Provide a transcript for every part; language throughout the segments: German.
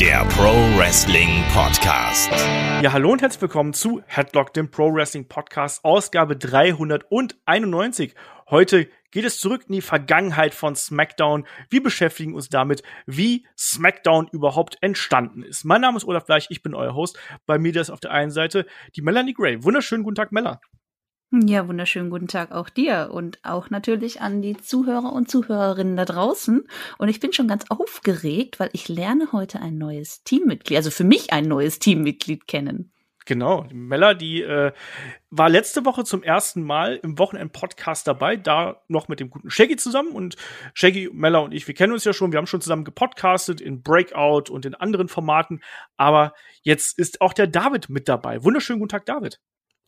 der Pro Wrestling Podcast. Ja, hallo und herzlich willkommen zu Headlock, dem Pro Wrestling Podcast, Ausgabe 391. Heute geht es zurück in die Vergangenheit von SmackDown. Wir beschäftigen uns damit, wie SmackDown überhaupt entstanden ist. Mein Name ist Olaf Bleich, ich bin euer Host. Bei mir ist auf der einen Seite die Melanie Gray. Wunderschönen guten Tag, Mella. Ja, wunderschönen guten Tag auch dir und auch natürlich an die Zuhörer und Zuhörerinnen da draußen. Und ich bin schon ganz aufgeregt, weil ich lerne heute ein neues Teammitglied, also für mich ein neues Teammitglied kennen. Genau, Mella, die äh, war letzte Woche zum ersten Mal im Wochenend-Podcast dabei, da noch mit dem guten Shaggy zusammen. Und Shaggy, Mella und ich, wir kennen uns ja schon, wir haben schon zusammen gepodcastet in Breakout und in anderen Formaten. Aber jetzt ist auch der David mit dabei. Wunderschönen guten Tag, David.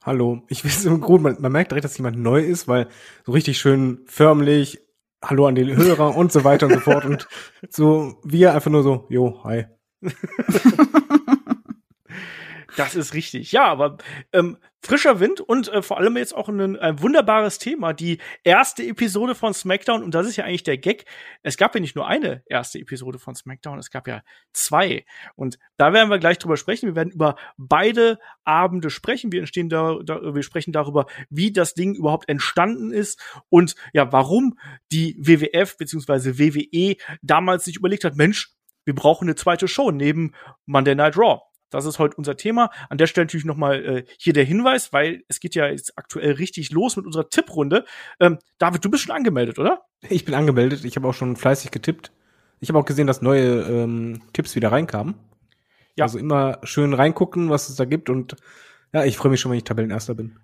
Hallo. Ich finde es gut, man, man merkt direkt, dass jemand neu ist, weil so richtig schön förmlich, Hallo an den Hörer und so weiter und so fort. Und so, wir einfach nur so, jo, hi. Das ist richtig. Ja, aber ähm, frischer Wind und äh, vor allem jetzt auch ein, ein wunderbares Thema. Die erste Episode von SmackDown, und das ist ja eigentlich der Gag. Es gab ja nicht nur eine erste Episode von SmackDown, es gab ja zwei. Und da werden wir gleich drüber sprechen. Wir werden über beide Abende sprechen. Wir entstehen da, da wir sprechen darüber, wie das Ding überhaupt entstanden ist und ja, warum die WWF bzw. WWE damals sich überlegt hat, Mensch, wir brauchen eine zweite Show neben Monday Night Raw. Das ist heute unser Thema. An der Stelle natürlich nochmal äh, hier der Hinweis, weil es geht ja jetzt aktuell richtig los mit unserer Tipprunde. Ähm, David, du bist schon angemeldet, oder? Ich bin angemeldet. Ich habe auch schon fleißig getippt. Ich habe auch gesehen, dass neue ähm, Tipps wieder reinkamen. Ja. Also immer schön reingucken, was es da gibt. Und ja, ich freue mich schon, wenn ich Tabellenerster bin.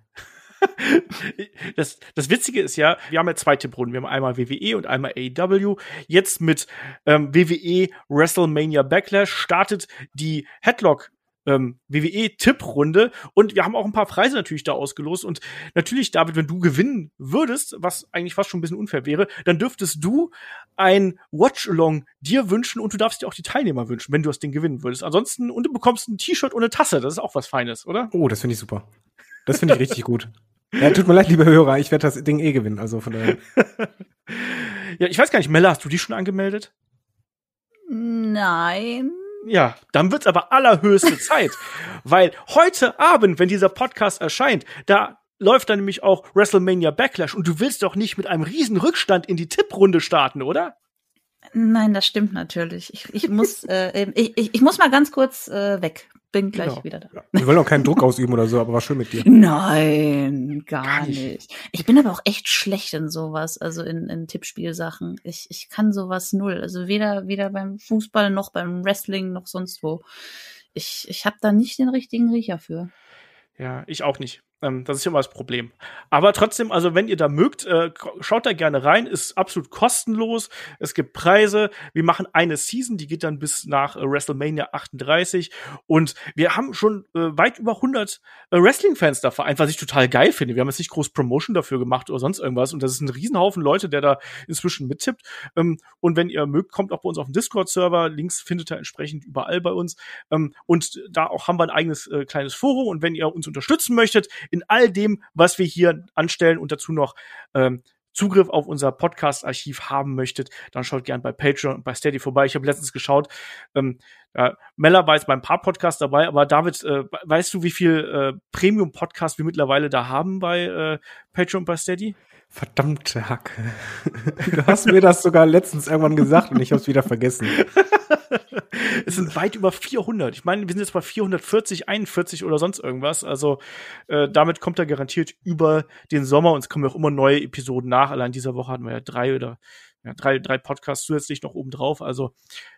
das, das Witzige ist ja, wir haben ja zwei Tipprunden. Wir haben einmal WWE und einmal AEW. Jetzt mit ähm, WWE WrestleMania Backlash startet die Headlock ähm, WWE-Tipprunde und wir haben auch ein paar Preise natürlich da ausgelost und natürlich, David, wenn du gewinnen würdest, was eigentlich fast schon ein bisschen unfair wäre, dann dürftest du ein Watch-Along dir wünschen und du darfst dir auch die Teilnehmer wünschen, wenn du das Ding gewinnen würdest. Ansonsten, und du bekommst ein T-Shirt und eine Tasse, das ist auch was Feines, oder? Oh, das finde ich super. Das finde ich richtig gut. Ja, tut mir leid, liebe Hörer, ich werde das Ding eh gewinnen, also von daher. ja, ich weiß gar nicht, Mella, hast du die schon angemeldet? Nein. Ja, dann wird's aber allerhöchste Zeit, weil heute Abend, wenn dieser Podcast erscheint, da läuft dann nämlich auch WrestleMania Backlash und du willst doch nicht mit einem riesen Rückstand in die Tipprunde starten, oder? Nein, das stimmt natürlich. Ich, ich muss, äh, ich, ich, ich muss mal ganz kurz äh, weg. Bin gleich genau. wieder da. Wir wollen auch keinen Druck ausüben oder so, aber war schön mit dir. Nein, gar, gar nicht. nicht. Ich bin aber auch echt schlecht in sowas, also in, in Tippspielsachen. Ich, ich kann sowas null. Also weder, weder beim Fußball noch beim Wrestling noch sonst wo. Ich, ich habe da nicht den richtigen Riecher für. Ja, ich auch nicht. Ähm, das ist immer das Problem. Aber trotzdem, also wenn ihr da mögt, äh, schaut da gerne rein. Ist absolut kostenlos. Es gibt Preise. Wir machen eine Season, die geht dann bis nach äh, WrestleMania 38. Und wir haben schon äh, weit über 100 äh, Wrestling-Fans da vereint, was ich total geil finde. Wir haben jetzt nicht groß Promotion dafür gemacht oder sonst irgendwas. Und das ist ein Riesenhaufen Leute, der da inzwischen mittippt. Ähm, und wenn ihr mögt, kommt auch bei uns auf den Discord-Server. Links findet ihr entsprechend überall bei uns. Ähm, und da auch haben wir ein eigenes äh, kleines Forum. Und wenn ihr uns unterstützen möchtet, in all dem, was wir hier anstellen und dazu noch ähm, Zugriff auf unser Podcast-Archiv haben möchtet, dann schaut gern bei Patreon und bei Steady vorbei. Ich habe letztens geschaut, ähm, ja, Mella war jetzt beim paar Podcasts dabei, aber David, äh, weißt du, wie viel äh, Premium-Podcasts wir mittlerweile da haben bei äh, Patreon und bei Steady? Verdammte Hacke. Du hast mir das sogar letztens irgendwann gesagt und ich habe es wieder vergessen. es sind weit über 400. Ich meine, wir sind jetzt bei 440, 41 oder sonst irgendwas. Also äh, damit kommt er garantiert über den Sommer und es kommen auch immer neue Episoden nach. Allein dieser Woche hatten wir ja drei oder ja, drei, drei Podcasts zusätzlich noch oben drauf. Also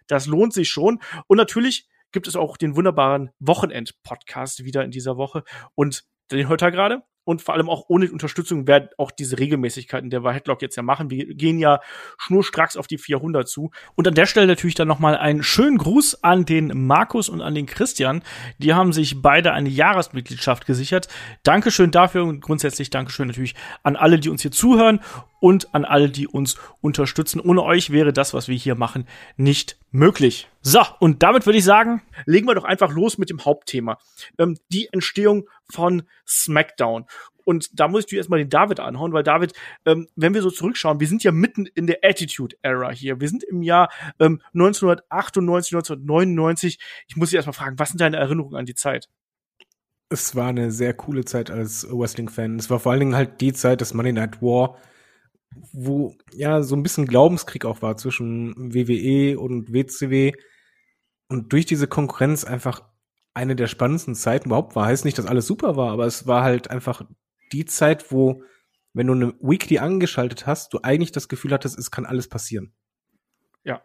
das lohnt sich schon. Und natürlich gibt es auch den wunderbaren Wochenend-Podcast wieder in dieser Woche. Und den hört er gerade und vor allem auch ohne Unterstützung werden auch diese Regelmäßigkeiten, der Headlock jetzt ja machen. Wir gehen ja schnurstracks auf die 400 zu. Und an der Stelle natürlich dann nochmal einen schönen Gruß an den Markus und an den Christian. Die haben sich beide eine Jahresmitgliedschaft gesichert. Dankeschön dafür und grundsätzlich Dankeschön natürlich an alle, die uns hier zuhören. Und an alle, die uns unterstützen. Ohne euch wäre das, was wir hier machen, nicht möglich. So, und damit würde ich sagen, legen wir doch einfach los mit dem Hauptthema. Ähm, die Entstehung von SmackDown. Und da muss ich dir erstmal den David anhauen, weil David, ähm, wenn wir so zurückschauen, wir sind ja mitten in der Attitude Era hier. Wir sind im Jahr ähm, 1998, 1999. Ich muss dich erstmal fragen, was sind deine Erinnerungen an die Zeit? Es war eine sehr coole Zeit als Wrestling-Fan. Es war vor allen Dingen halt die Zeit des Monday Night War, wo ja so ein bisschen Glaubenskrieg auch war zwischen WWE und WCW und durch diese Konkurrenz einfach eine der spannendsten Zeiten überhaupt war. Heißt nicht, dass alles super war, aber es war halt einfach die Zeit, wo, wenn du eine Weekly angeschaltet hast, du eigentlich das Gefühl hattest, es kann alles passieren. Ja.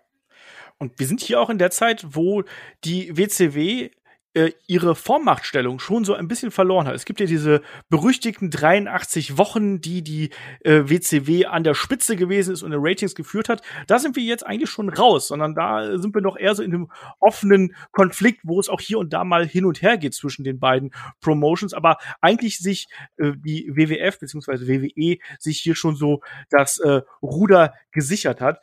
Und wir sind hier auch in der Zeit, wo die WCW äh, ihre Vormachtstellung schon so ein bisschen verloren hat. Es gibt ja diese berüchtigten 83 Wochen, die die äh, WCW an der Spitze gewesen ist und in Ratings geführt hat. Da sind wir jetzt eigentlich schon raus, sondern da sind wir noch eher so in einem offenen Konflikt, wo es auch hier und da mal hin und her geht zwischen den beiden Promotions. Aber eigentlich sich äh, die WWF bzw. WWE sich hier schon so das äh, Ruder gesichert hat.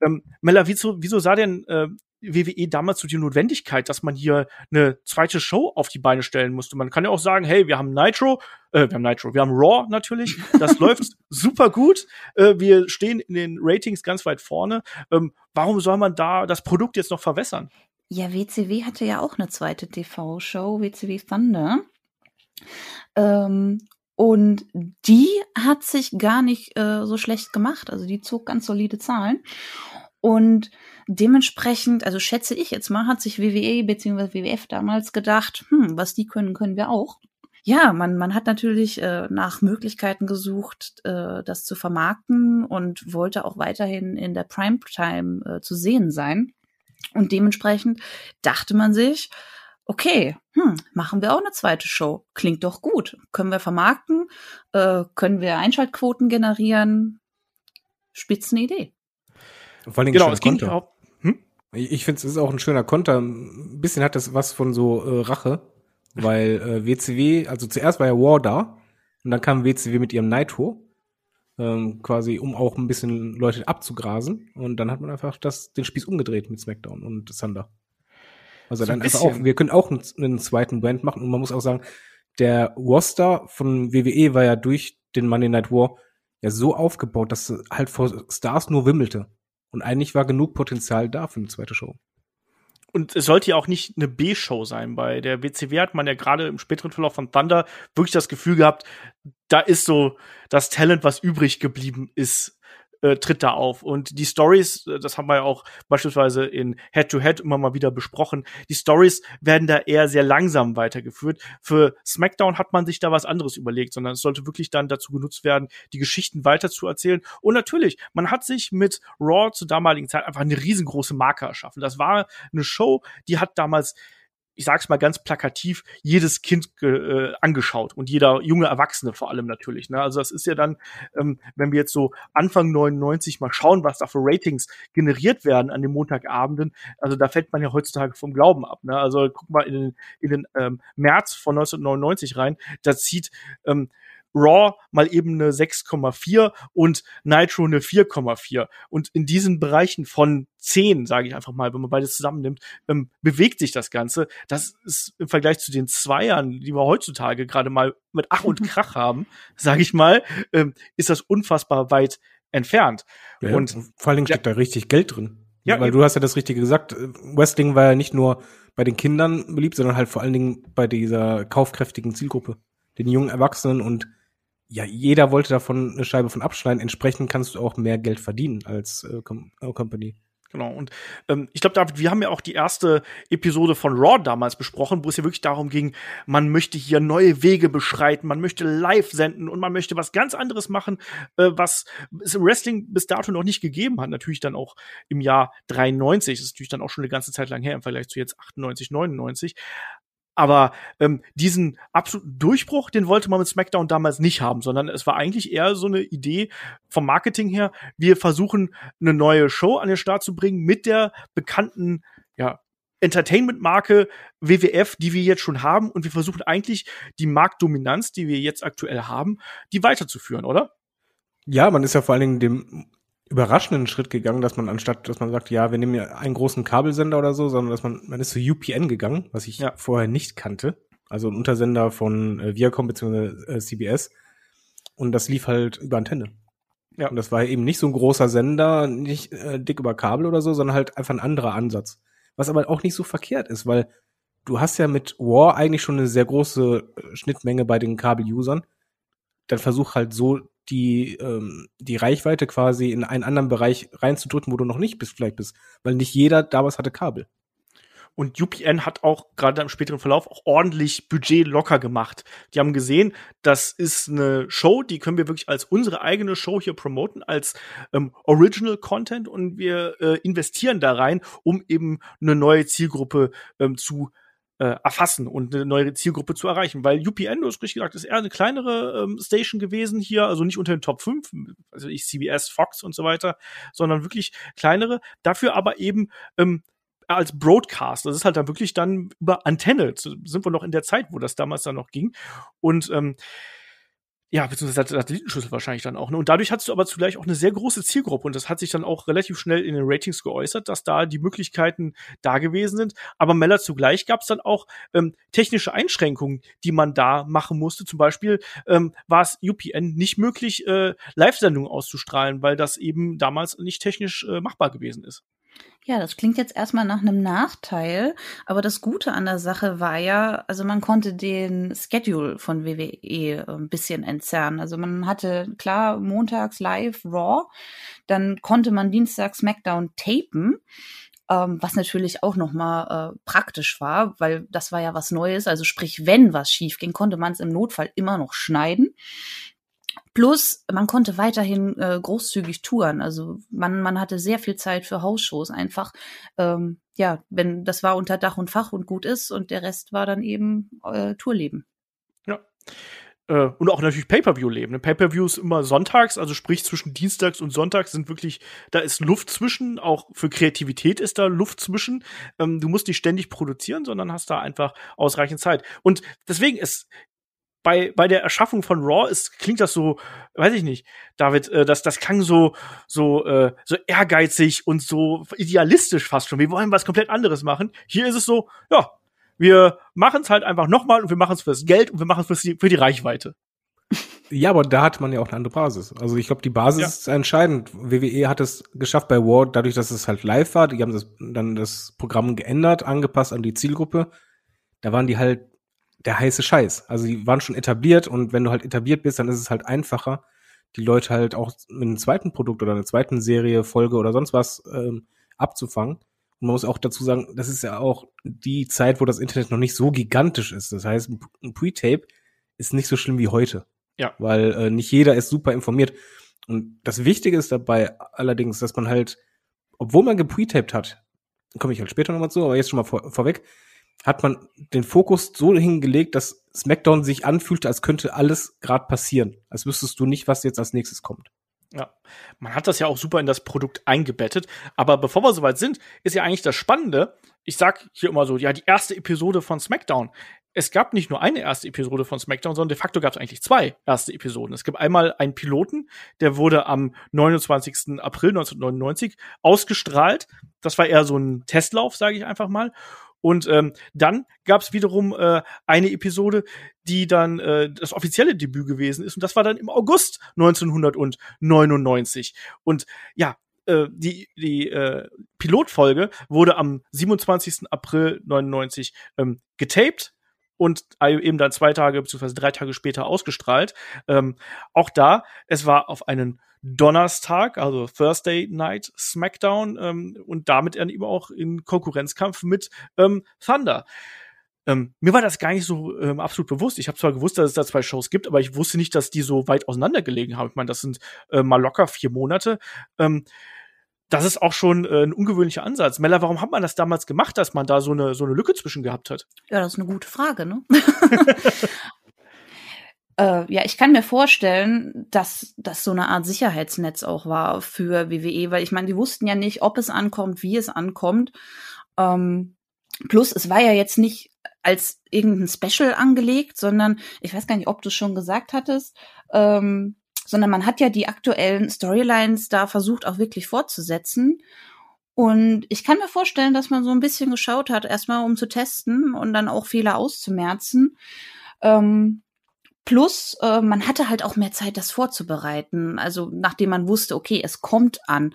Ähm, Mella, wieso, wieso sah denn äh, WWE damals so die Notwendigkeit, dass man hier eine zweite Show auf die Beine stellen musste. Man kann ja auch sagen, hey, wir haben Nitro, äh, wir haben Nitro, wir haben Raw natürlich, das läuft super gut, äh, wir stehen in den Ratings ganz weit vorne. Ähm, warum soll man da das Produkt jetzt noch verwässern? Ja, WCW hatte ja auch eine zweite TV-Show, WCW Thunder. Ähm, und die hat sich gar nicht äh, so schlecht gemacht. Also die zog ganz solide Zahlen. Und dementsprechend, also schätze ich jetzt mal, hat sich WWE bzw. WWF damals gedacht, hm, was die können, können wir auch. Ja, man, man hat natürlich äh, nach Möglichkeiten gesucht, äh, das zu vermarkten und wollte auch weiterhin in der Primetime äh, zu sehen sein. Und dementsprechend dachte man sich, okay, hm, machen wir auch eine zweite Show. Klingt doch gut. Können wir vermarkten? Äh, können wir Einschaltquoten generieren? Spitzenidee. Vor allem genau, es ging Konter. Ich finde, es ist auch ein schöner Konter. Ein bisschen hat das was von so äh, Rache, weil äh, WCW, also zuerst war ja War da und dann kam WCW mit ihrem Nitro, ähm, quasi um auch ein bisschen Leute abzugrasen und dann hat man einfach das, den Spieß umgedreht mit SmackDown und Thunder. Also so dann einfach auch, wir können auch einen, einen zweiten Brand machen und man muss auch sagen, der Roster von WWE war ja durch den Monday Night War ja so aufgebaut, dass halt vor Stars nur wimmelte. Und eigentlich war genug Potenzial da für eine zweite Show. Und es sollte ja auch nicht eine B-Show sein. Bei der WCW hat man ja gerade im späteren Verlauf von Thunder wirklich das Gefühl gehabt, da ist so das Talent, was übrig geblieben ist, äh, tritt da auf. Und die Stories, äh, das haben wir ja auch beispielsweise in Head-to-Head -Head immer mal wieder besprochen, die Stories werden da eher sehr langsam weitergeführt. Für SmackDown hat man sich da was anderes überlegt, sondern es sollte wirklich dann dazu genutzt werden, die Geschichten weiter zu erzählen. Und natürlich, man hat sich mit Raw zur damaligen Zeit einfach eine riesengroße Marke erschaffen. Das war eine Show, die hat damals ich sag's mal ganz plakativ, jedes Kind äh, angeschaut und jeder junge Erwachsene vor allem natürlich. Ne? Also das ist ja dann, ähm, wenn wir jetzt so Anfang 99 mal schauen, was da für Ratings generiert werden an den Montagabenden, also da fällt man ja heutzutage vom Glauben ab. Ne? Also guck mal in den, in den ähm, März von 1999 rein, da zieht ähm, Raw mal eben eine 6,4 und Nitro eine 4,4. Und in diesen Bereichen von 10, sage ich einfach mal, wenn man beides zusammennimmt, ähm, bewegt sich das Ganze. Das ist im Vergleich zu den Zweiern, die wir heutzutage gerade mal mit Ach und Krach haben, sage ich mal, ähm, ist das unfassbar weit entfernt. Ja, und vor allen Dingen steckt ja, da richtig Geld drin. Ja, weil du hast ja das Richtige gesagt. Wrestling war ja nicht nur bei den Kindern beliebt, sondern halt vor allen Dingen bei dieser kaufkräftigen Zielgruppe, den jungen Erwachsenen und ja, jeder wollte davon eine Scheibe von abschneiden. Entsprechend kannst du auch mehr Geld verdienen als äh, äh, Company. Genau. Und ähm, ich glaube, David, wir haben ja auch die erste Episode von Raw damals besprochen, wo es ja wirklich darum ging, man möchte hier neue Wege beschreiten, man möchte live senden und man möchte was ganz anderes machen, äh, was es im Wrestling bis dato noch nicht gegeben hat. Natürlich dann auch im Jahr 93. Das ist natürlich dann auch schon eine ganze Zeit lang her im Vergleich zu jetzt 98, 99. Aber ähm, diesen absoluten Durchbruch, den wollte man mit SmackDown damals nicht haben, sondern es war eigentlich eher so eine Idee vom Marketing her. Wir versuchen eine neue Show an den Start zu bringen mit der bekannten, ja, Entertainment-Marke WWF, die wir jetzt schon haben. Und wir versuchen eigentlich die Marktdominanz, die wir jetzt aktuell haben, die weiterzuführen, oder? Ja, man ist ja vor allen Dingen dem überraschenden Schritt gegangen, dass man anstatt, dass man sagt, ja, wir nehmen ja einen großen Kabelsender oder so, sondern dass man, man ist zu UPN gegangen, was ich ja. vorher nicht kannte. Also ein Untersender von äh, Viacom bzw. Äh, CBS. Und das lief halt über Antenne. Ja. Und das war eben nicht so ein großer Sender, nicht äh, dick über Kabel oder so, sondern halt einfach ein anderer Ansatz. Was aber auch nicht so verkehrt ist, weil du hast ja mit War eigentlich schon eine sehr große äh, Schnittmenge bei den Kabel-Usern. Dann versuch halt so die, ähm, die Reichweite quasi in einen anderen Bereich reinzudrücken, wo du noch nicht bist, vielleicht bist. Weil nicht jeder damals hatte Kabel. Und UPN hat auch gerade im späteren Verlauf auch ordentlich Budget locker gemacht. Die haben gesehen, das ist eine Show, die können wir wirklich als unsere eigene Show hier promoten, als ähm, Original Content und wir äh, investieren da rein, um eben eine neue Zielgruppe ähm, zu erfassen und eine neue Zielgruppe zu erreichen. Weil UPN, du hast richtig gesagt, ist eher eine kleinere ähm, Station gewesen hier, also nicht unter den Top 5, also ich CBS, Fox und so weiter, sondern wirklich kleinere, dafür aber eben ähm, als Broadcast. Das ist halt dann wirklich dann über Antenne. Sind wir noch in der Zeit, wo das damals dann noch ging. Und ähm, ja, beziehungsweise Satellitenschüssel wahrscheinlich dann auch. Ne? Und dadurch hattest du aber zugleich auch eine sehr große Zielgruppe und das hat sich dann auch relativ schnell in den Ratings geäußert, dass da die Möglichkeiten da gewesen sind. Aber Meller zugleich gab es dann auch ähm, technische Einschränkungen, die man da machen musste. Zum Beispiel ähm, war es UPN nicht möglich, äh, Live-Sendungen auszustrahlen, weil das eben damals nicht technisch äh, machbar gewesen ist. Ja, das klingt jetzt erstmal nach einem Nachteil, aber das Gute an der Sache war ja, also man konnte den Schedule von WWE äh, ein bisschen entzerren. Also man hatte klar montags live Raw, dann konnte man dienstags SmackDown tapen. Ähm, was natürlich auch nochmal äh, praktisch war, weil das war ja was Neues. Also sprich, wenn was schief ging, konnte man es im Notfall immer noch schneiden. Plus, man konnte weiterhin äh, großzügig touren. Also man, man hatte sehr viel Zeit für Hausshows einfach. Ähm, ja, wenn das war unter Dach und Fach und gut ist und der Rest war dann eben äh, Tourleben. Ja. Äh, und auch natürlich Pay-per-view-Leben. Ne? Pay-per-view ist immer sonntags, also sprich zwischen Dienstags und Sonntags sind wirklich, da ist Luft zwischen, auch für Kreativität ist da Luft zwischen. Ähm, du musst nicht ständig produzieren, sondern hast da einfach ausreichend Zeit. Und deswegen ist bei, bei der Erschaffung von Raw ist, klingt das so, weiß ich nicht, David, äh, das, das klang so, so, äh, so ehrgeizig und so idealistisch fast schon. Wir wollen was komplett anderes machen. Hier ist es so, ja, wir machen es halt einfach nochmal und wir machen es fürs Geld und wir machen es für, für die Reichweite. Ja, aber da hat man ja auch eine andere Basis. Also ich glaube, die Basis ja. ist entscheidend. WWE hat es geschafft bei War, dadurch, dass es halt live war. Die haben das, dann das Programm geändert, angepasst an die Zielgruppe. Da waren die halt der heiße Scheiß. Also die waren schon etabliert und wenn du halt etabliert bist, dann ist es halt einfacher, die Leute halt auch mit einem zweiten Produkt oder einer zweiten Serie, Folge oder sonst was ähm, abzufangen. Und man muss auch dazu sagen, das ist ja auch die Zeit, wo das Internet noch nicht so gigantisch ist. Das heißt, ein Pre-Tape ist nicht so schlimm wie heute. Ja. Weil äh, nicht jeder ist super informiert. Und das Wichtige ist dabei allerdings, dass man halt, obwohl man gepretaped hat, komme ich halt später nochmal zu, aber jetzt schon mal vor, vorweg, hat man den Fokus so hingelegt, dass SmackDown sich anfühlte, als könnte alles gerade passieren. Als wüsstest du nicht, was jetzt als nächstes kommt. Ja, man hat das ja auch super in das Produkt eingebettet. Aber bevor wir soweit sind, ist ja eigentlich das Spannende. Ich sag hier immer so, ja, die erste Episode von SmackDown. Es gab nicht nur eine erste Episode von SmackDown, sondern de facto gab es eigentlich zwei erste Episoden. Es gibt einmal einen Piloten, der wurde am 29. April 1999 ausgestrahlt. Das war eher so ein Testlauf, sage ich einfach mal. Und ähm, dann gab es wiederum äh, eine Episode, die dann äh, das offizielle Debüt gewesen ist. Und das war dann im August 1999. Und ja, äh, die, die äh, Pilotfolge wurde am 27. April 99 ähm, getaped und eben dann zwei Tage bzw. drei Tage später ausgestrahlt. Ähm, auch da, es war auf einen Donnerstag, also Thursday Night SmackDown ähm, und damit dann eben auch in Konkurrenzkampf mit ähm, Thunder. Ähm, mir war das gar nicht so ähm, absolut bewusst. Ich habe zwar gewusst, dass es da zwei Shows gibt, aber ich wusste nicht, dass die so weit auseinandergelegen haben. Ich meine, das sind äh, mal locker vier Monate. Ähm, das ist auch schon äh, ein ungewöhnlicher Ansatz. Mella, warum hat man das damals gemacht, dass man da so eine, so eine Lücke zwischen gehabt hat? Ja, das ist eine gute Frage, ne? Äh, ja, ich kann mir vorstellen, dass das so eine Art Sicherheitsnetz auch war für WWE, weil ich meine, die wussten ja nicht, ob es ankommt, wie es ankommt. Ähm, plus, es war ja jetzt nicht als irgendein Special angelegt, sondern ich weiß gar nicht, ob du es schon gesagt hattest. Ähm, sondern man hat ja die aktuellen Storylines da versucht auch wirklich fortzusetzen. Und ich kann mir vorstellen, dass man so ein bisschen geschaut hat, erstmal um zu testen und dann auch Fehler auszumerzen. Ähm, Plus, äh, man hatte halt auch mehr Zeit, das vorzubereiten. Also nachdem man wusste, okay, es kommt an,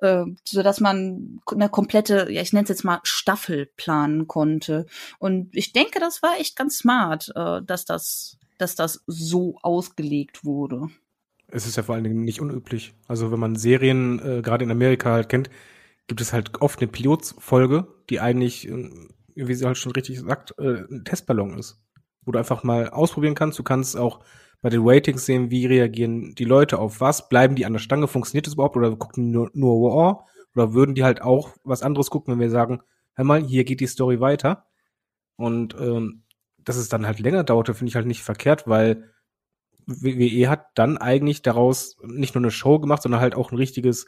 äh, so dass man eine komplette, ja, ich nenne es jetzt mal Staffel planen konnte. Und ich denke, das war echt ganz smart, äh, dass das, dass das so ausgelegt wurde. Es ist ja vor allen Dingen nicht unüblich. Also wenn man Serien äh, gerade in Amerika halt kennt, gibt es halt oft eine Pilotsfolge, die eigentlich, äh, wie sie halt schon richtig sagt, äh, ein Testballon ist wo du einfach mal ausprobieren kannst. Du kannst auch bei den Ratings sehen, wie reagieren die Leute auf was, bleiben die an der Stange, funktioniert das überhaupt oder gucken die nur, nur War oder würden die halt auch was anderes gucken, wenn wir sagen, hör mal, hier geht die Story weiter. Und ähm, dass es dann halt länger dauerte, finde ich halt nicht verkehrt, weil WWE hat dann eigentlich daraus nicht nur eine Show gemacht, sondern halt auch ein richtiges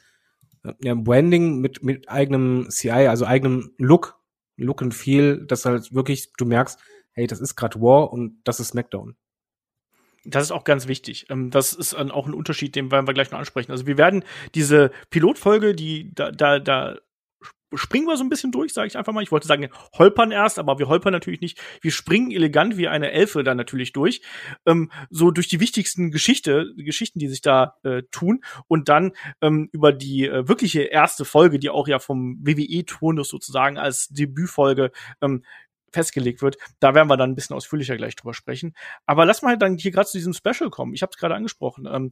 äh, ja, Branding mit, mit eigenem CI, also eigenem Look, Look and Feel, dass halt wirklich, du merkst, hey, das ist gerade War und das ist SmackDown. Das ist auch ganz wichtig. Ähm, das ist auch ein Unterschied, den werden wir gleich noch ansprechen. Also wir werden diese Pilotfolge, die da, da, da springen wir so ein bisschen durch, sage ich einfach mal. Ich wollte sagen, holpern erst, aber wir holpern natürlich nicht. Wir springen elegant wie eine Elfe da natürlich durch. Ähm, so durch die wichtigsten Geschichte, Geschichten, die sich da äh, tun. Und dann ähm, über die äh, wirkliche erste Folge, die auch ja vom WWE-Turnus sozusagen als Debütfolge ähm, festgelegt wird. Da werden wir dann ein bisschen ausführlicher gleich drüber sprechen. Aber lass mal dann hier gerade zu diesem Special kommen. Ich habe es gerade angesprochen. Ähm,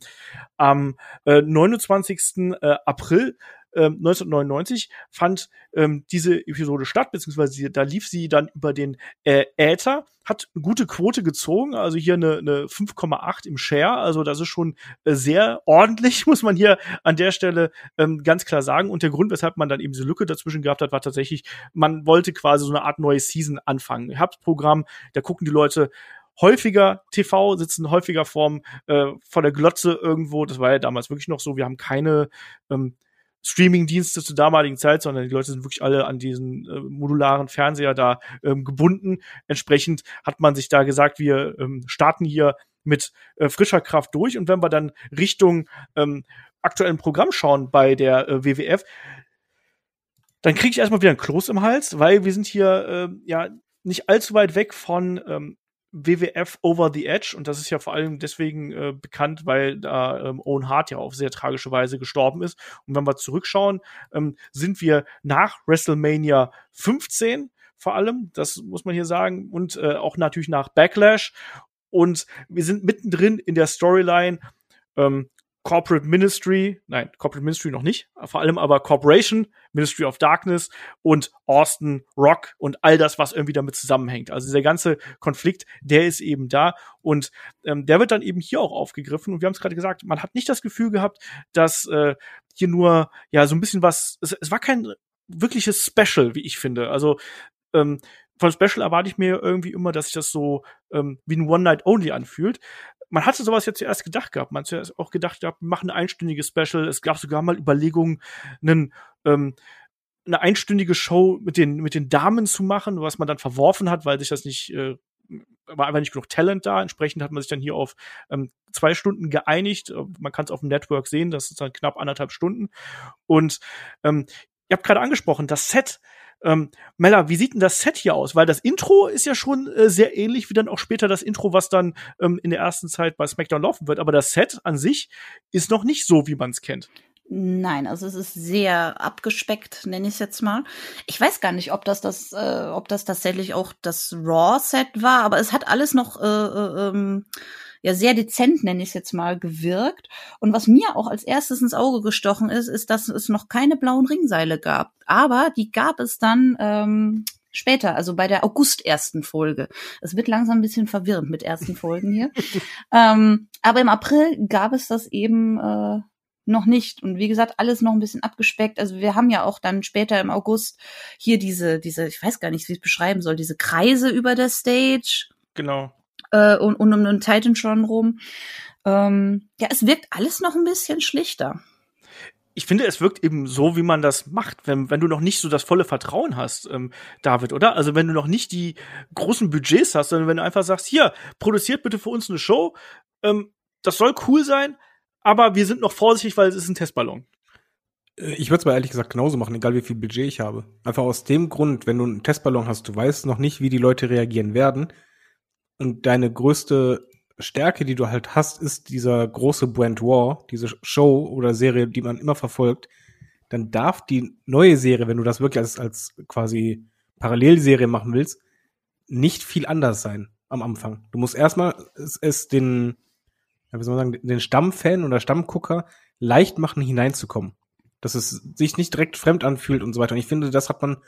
am äh, 29. Äh, April 1999 ähm, fand ähm, diese Episode statt, beziehungsweise da lief sie dann über den äh, Äther, hat eine gute Quote gezogen, also hier eine, eine 5,8 im Share, also das ist schon äh, sehr ordentlich, muss man hier an der Stelle ähm, ganz klar sagen. Und der Grund, weshalb man dann eben diese Lücke dazwischen gehabt hat, war tatsächlich, man wollte quasi so eine Art neue Season anfangen. Herbstprogramm, da gucken die Leute häufiger TV, sitzen häufiger vorm, äh, vor der Glotze irgendwo. Das war ja damals wirklich noch so. Wir haben keine ähm, Streaming-Dienste zur damaligen Zeit, sondern die Leute sind wirklich alle an diesen äh, modularen Fernseher da ähm, gebunden. Entsprechend hat man sich da gesagt, wir ähm, starten hier mit äh, frischer Kraft durch und wenn wir dann Richtung ähm, aktuellen Programm schauen bei der äh, WWF, dann kriege ich erstmal wieder ein Kloß im Hals, weil wir sind hier äh, ja nicht allzu weit weg von ähm, WWF Over the Edge und das ist ja vor allem deswegen äh, bekannt, weil da ähm, Owen Hart ja auf sehr tragische Weise gestorben ist. Und wenn wir zurückschauen, ähm, sind wir nach WrestleMania 15 vor allem, das muss man hier sagen, und äh, auch natürlich nach Backlash. Und wir sind mittendrin in der Storyline ähm, Corporate Ministry, nein, Corporate Ministry noch nicht, vor allem aber Corporation, Ministry of Darkness und Austin Rock und all das, was irgendwie damit zusammenhängt. Also dieser ganze Konflikt, der ist eben da und ähm, der wird dann eben hier auch aufgegriffen. Und wir haben es gerade gesagt, man hat nicht das Gefühl gehabt, dass äh, hier nur ja so ein bisschen was. Es, es war kein wirkliches Special, wie ich finde. Also ähm, von Special erwarte ich mir irgendwie immer, dass sich das so ähm, wie ein One Night Only anfühlt man hatte sowas ja zuerst gedacht gehabt. Man hat zuerst auch gedacht gehabt, wir machen ein einstündiges Special. Es gab sogar mal Überlegungen, einen, ähm, eine einstündige Show mit den, mit den Damen zu machen, was man dann verworfen hat, weil sich das nicht, äh, war einfach nicht genug Talent da. Entsprechend hat man sich dann hier auf ähm, zwei Stunden geeinigt. Man kann es auf dem Network sehen, das ist dann knapp anderthalb Stunden. Und ähm, ihr habt gerade angesprochen, das Set ähm, Mella, wie sieht denn das Set hier aus? Weil das Intro ist ja schon äh, sehr ähnlich wie dann auch später das Intro, was dann ähm, in der ersten Zeit bei SmackDown laufen wird. Aber das Set an sich ist noch nicht so, wie man es kennt. Nein, also es ist sehr abgespeckt, nenne ich es jetzt mal. Ich weiß gar nicht, ob das das, äh, ob das tatsächlich auch das Raw-Set war, aber es hat alles noch äh, äh, ähm, ja sehr dezent, nenne ich es jetzt mal, gewirkt. Und was mir auch als erstes ins Auge gestochen ist, ist, dass es noch keine blauen Ringseile gab. Aber die gab es dann ähm, später, also bei der August ersten Folge. Es wird langsam ein bisschen verwirrend mit ersten Folgen hier. ähm, aber im April gab es das eben äh, noch nicht. Und wie gesagt, alles noch ein bisschen abgespeckt. Also wir haben ja auch dann später im August hier diese, diese, ich weiß gar nicht, wie ich es beschreiben soll, diese Kreise über der Stage. Genau äh, und, und um den Titantron rum. Ähm, ja, es wirkt alles noch ein bisschen schlichter. Ich finde, es wirkt eben so, wie man das macht, wenn, wenn du noch nicht so das volle Vertrauen hast, ähm, David, oder? Also wenn du noch nicht die großen Budgets hast, sondern wenn du einfach sagst, hier, produziert bitte für uns eine Show, ähm, das soll cool sein, aber wir sind noch vorsichtig, weil es ist ein Testballon. Äh, ich würde es mal ehrlich gesagt genauso machen, egal wie viel Budget ich habe. Einfach aus dem Grund, wenn du einen Testballon hast, du weißt noch nicht, wie die Leute reagieren werden. Und deine größte Stärke, die du halt hast, ist dieser große Brand War, diese Show oder Serie, die man immer verfolgt. Dann darf die neue Serie, wenn du das wirklich als, als quasi Parallelserie machen willst, nicht viel anders sein am Anfang. Du musst erstmal es, es den, ja, wie soll man sagen, den Stammfan oder Stammgucker leicht machen, hineinzukommen dass es sich nicht direkt fremd anfühlt und so weiter. Und ich finde, das hat man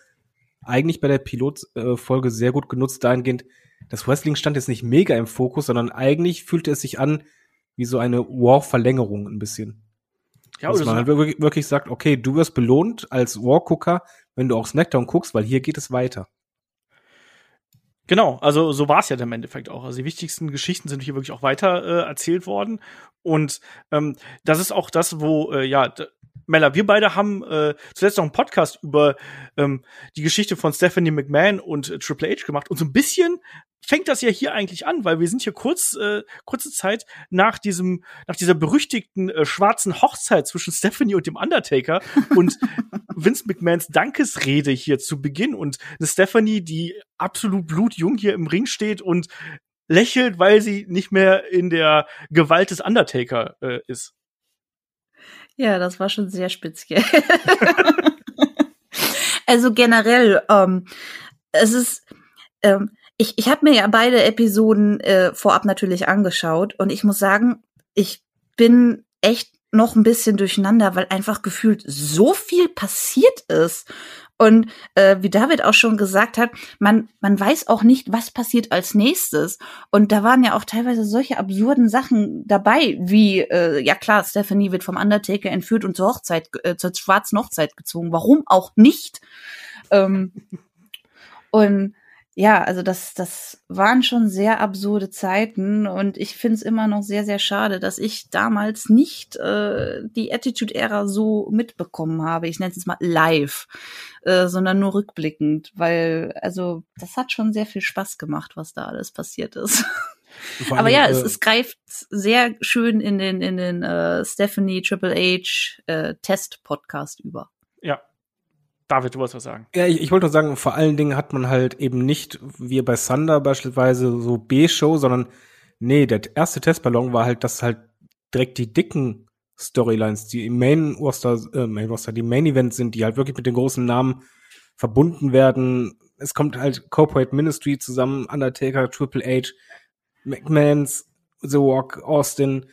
eigentlich bei der Pilotfolge sehr gut genutzt, dahingehend, das Wrestling stand jetzt nicht mega im Fokus, sondern eigentlich fühlte es sich an wie so eine War-Verlängerung ein bisschen. Ja, Dass man halt wirklich, sagt, okay, du wirst belohnt als War-Gucker, wenn du auch SmackDown guckst, weil hier geht es weiter. Genau, also so war es ja im Endeffekt auch. Also die wichtigsten Geschichten sind hier wirklich auch weiter äh, erzählt worden. Und ähm, das ist auch das, wo, äh, ja, Mella, wir beide haben äh, zuletzt noch einen Podcast über ähm, die Geschichte von Stephanie McMahon und äh, Triple H gemacht. Und so ein bisschen fängt das ja hier eigentlich an, weil wir sind hier kurz äh, kurze Zeit nach diesem nach dieser berüchtigten äh, schwarzen Hochzeit zwischen Stephanie und dem Undertaker und Vince McMahons Dankesrede hier zu Beginn und eine Stephanie, die absolut blutjung hier im Ring steht und lächelt, weil sie nicht mehr in der Gewalt des Undertaker äh, ist. Ja, das war schon sehr speziell. also generell, ähm, es ist, ähm, ich, ich habe mir ja beide Episoden äh, vorab natürlich angeschaut und ich muss sagen, ich bin echt noch ein bisschen durcheinander, weil einfach gefühlt so viel passiert ist. Und äh, wie David auch schon gesagt hat, man, man weiß auch nicht, was passiert als nächstes. Und da waren ja auch teilweise solche absurden Sachen dabei, wie, äh, ja klar, Stephanie wird vom Undertaker entführt und zur Hochzeit, äh, zur schwarzen Hochzeit gezwungen. Warum auch nicht? Ähm, und ja, also das, das waren schon sehr absurde Zeiten und ich finde es immer noch sehr, sehr schade, dass ich damals nicht äh, die Attitude-Ära so mitbekommen habe. Ich nenne es mal live, äh, sondern nur rückblickend, weil also das hat schon sehr viel Spaß gemacht, was da alles passiert ist. Aber ja, es, äh, es greift sehr schön in den in den äh, Stephanie Triple H äh, Test Podcast über. Ja, David, du wolltest was sagen. Ja, ich, ich wollte nur sagen, vor allen Dingen hat man halt eben nicht, wie bei Thunder beispielsweise, so B-Show, sondern nee, der erste Testballon war halt, dass halt direkt die dicken Storylines, die Main Roster, äh, Main Roster, die Main Events sind, die halt wirklich mit den großen Namen verbunden werden. Es kommt halt Corporate Ministry zusammen, Undertaker, Triple H, McMahons, The Rock, Austin,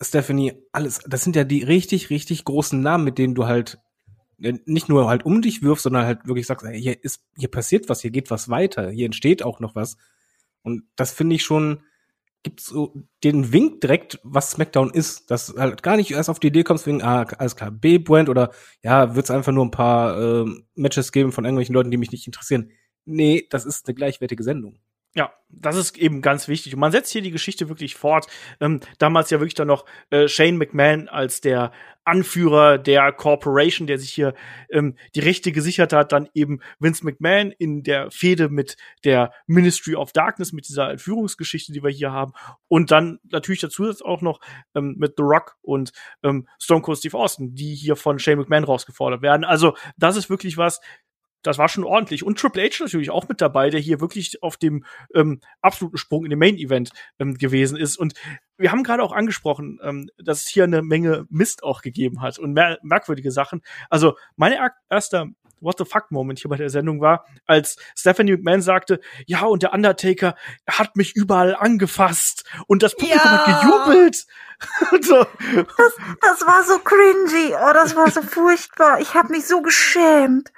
Stephanie, alles. Das sind ja die richtig, richtig großen Namen, mit denen du halt nicht nur halt um dich wirfst, sondern halt wirklich sagst, hier ist, hier passiert was, hier geht was weiter, hier entsteht auch noch was. Und das finde ich schon, gibt so den Wink direkt, was SmackDown ist, dass halt gar nicht erst auf die Idee kommst, wegen, ah, alles klar, B-Brand oder ja, wird es einfach nur ein paar äh, Matches geben von irgendwelchen Leuten, die mich nicht interessieren. Nee, das ist eine gleichwertige Sendung. Ja, das ist eben ganz wichtig. Und man setzt hier die Geschichte wirklich fort. Ähm, damals ja wirklich dann noch äh, Shane McMahon als der Anführer der Corporation, der sich hier ähm, die Rechte gesichert hat. Dann eben Vince McMahon in der Fehde mit der Ministry of Darkness, mit dieser Entführungsgeschichte, die wir hier haben. Und dann natürlich dazu auch noch ähm, mit The Rock und ähm, Stone Cold Steve Austin, die hier von Shane McMahon rausgefordert werden. Also das ist wirklich was, das war schon ordentlich. Und Triple H natürlich auch mit dabei, der hier wirklich auf dem ähm, absoluten Sprung in dem Main Event ähm, gewesen ist. Und wir haben gerade auch angesprochen, ähm, dass es hier eine Menge Mist auch gegeben hat und mer merkwürdige Sachen. Also mein erster What the fuck Moment hier bei der Sendung war, als Stephanie McMahon sagte, ja, und der Undertaker hat mich überall angefasst und das Publikum ja. hat gejubelt. so. das, das war so cringy. Oh, das war so furchtbar. Ich habe mich so geschämt.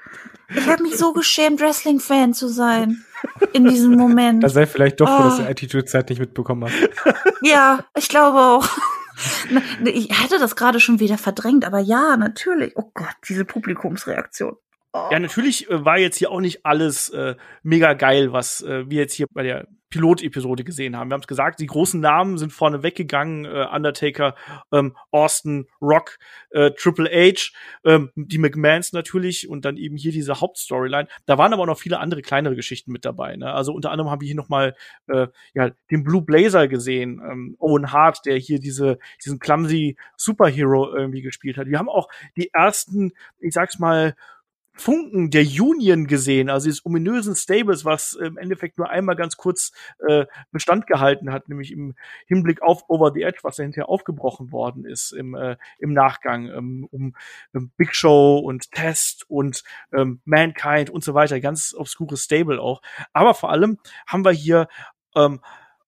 Ich habe mich so geschämt, Wrestling-Fan zu sein. In diesem Moment. Da sei vielleicht doch froh, oh. dass du Attitude-Zeit nicht mitbekommen hast. Ja, ich glaube auch. Ich hatte das gerade schon wieder verdrängt, aber ja, natürlich. Oh Gott, diese Publikumsreaktion. Oh. Ja, natürlich äh, war jetzt hier auch nicht alles äh, mega geil, was äh, wir jetzt hier bei der Pilotepisode gesehen haben. Wir haben es gesagt, die großen Namen sind vorne weggegangen, äh, Undertaker, ähm, Austin, Rock, äh, Triple H, ähm, die McMahons natürlich und dann eben hier diese Hauptstoryline. Da waren aber auch noch viele andere kleinere Geschichten mit dabei. Ne? Also unter anderem haben wir hier noch mal äh, ja, den Blue Blazer gesehen, ähm, Owen Hart, der hier diese diesen clumsy Superhero irgendwie gespielt hat. Wir haben auch die ersten, ich sag's mal, Funken der Union gesehen, also dieses ominösen Stables, was im Endeffekt nur einmal ganz kurz äh, Bestand gehalten hat, nämlich im Hinblick auf Over the Edge, was ja hinterher aufgebrochen worden ist im, äh, im Nachgang, ähm, um ähm, Big Show und Test und ähm, Mankind und so weiter, ganz obskures Stable auch. Aber vor allem haben wir hier ähm,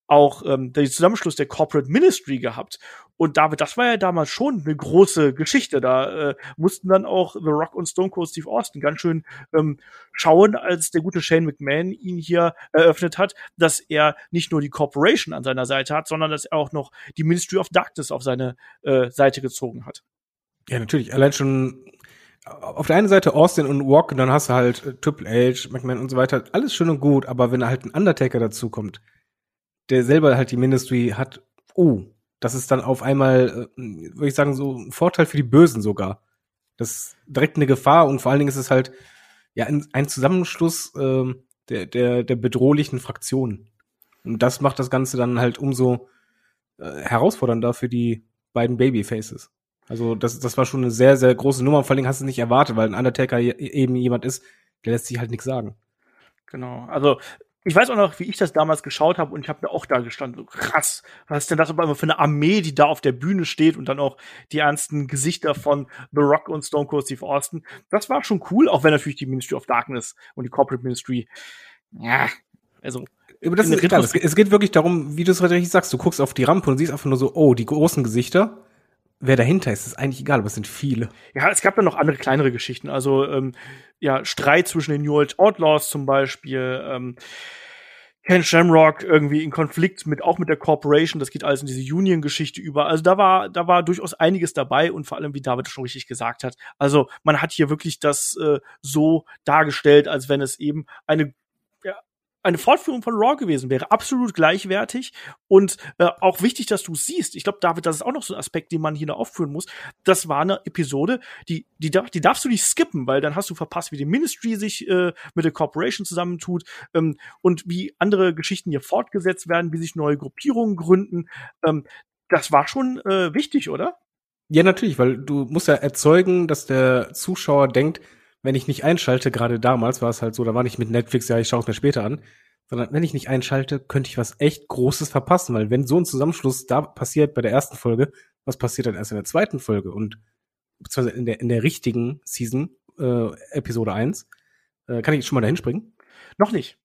auch ähm, den Zusammenschluss der Corporate Ministry gehabt. Und David, das war ja damals schon eine große Geschichte. Da äh, mussten dann auch The Rock und Stone Cold Steve Austin ganz schön ähm, schauen, als der gute Shane McMahon ihn hier eröffnet hat, dass er nicht nur die Corporation an seiner Seite hat, sondern dass er auch noch die Ministry of Darkness auf seine äh, Seite gezogen hat. Ja, natürlich. Allein schon auf der einen Seite Austin und Walk, dann hast du halt äh, Triple H, McMahon und so weiter. Alles schön und gut, aber wenn halt ein Undertaker dazu kommt, der selber halt die Ministry hat, oh, das ist dann auf einmal, äh, würde ich sagen, so ein Vorteil für die Bösen sogar. Das ist direkt eine Gefahr und vor allen Dingen ist es halt ja ein, Zusammenschluss äh, der, der, der bedrohlichen Fraktionen. Und das macht das Ganze dann halt umso äh, herausfordernder für die beiden Babyfaces. Also das, das war schon eine sehr, sehr große Nummer. Vor allen Dingen hast du es nicht erwartet, weil ein Undertaker eben jemand ist, der lässt sich halt nichts sagen. Genau. Also ich weiß auch noch, wie ich das damals geschaut habe und ich habe mir auch da gestanden, so krass, was ist denn das aber für eine Armee, die da auf der Bühne steht und dann auch die ernsten Gesichter von The Rock und Stone Cold Steve Austin. Das war schon cool, auch wenn natürlich die Ministry of Darkness und die Corporate Ministry, ja, also aber das ist egal. Es, es geht wirklich darum, wie du es richtig sagst. Du guckst auf die Rampe und siehst einfach nur so, oh, die großen Gesichter wer dahinter ist, ist eigentlich egal, aber es sind viele. Ja, es gab dann noch andere kleinere Geschichten. Also ähm, ja, Streit zwischen den New Age Outlaws zum Beispiel. Ähm, Ken Shamrock irgendwie in Konflikt mit auch mit der Corporation, das geht alles in diese Union-Geschichte über. Also da war da war durchaus einiges dabei und vor allem wie David schon richtig gesagt hat. Also man hat hier wirklich das äh, so dargestellt, als wenn es eben eine eine Fortführung von Raw gewesen wäre, absolut gleichwertig und äh, auch wichtig, dass du siehst. Ich glaube, David, das ist auch noch so ein Aspekt, den man hier noch aufführen muss. Das war eine Episode, die die, die darfst du nicht skippen, weil dann hast du verpasst, wie die Ministry sich äh, mit der Corporation zusammentut ähm, und wie andere Geschichten hier fortgesetzt werden, wie sich neue Gruppierungen gründen. Ähm, das war schon äh, wichtig, oder? Ja, natürlich, weil du musst ja erzeugen, dass der Zuschauer denkt, wenn ich nicht einschalte, gerade damals war es halt so, da war nicht mit Netflix, ja, ich schaue es mir später an, sondern wenn ich nicht einschalte, könnte ich was echt Großes verpassen, weil wenn so ein Zusammenschluss da passiert bei der ersten Folge, was passiert dann erst in der zweiten Folge und beziehungsweise in der, in der richtigen Season, äh, Episode 1, äh, kann ich schon mal dahin springen? Noch nicht.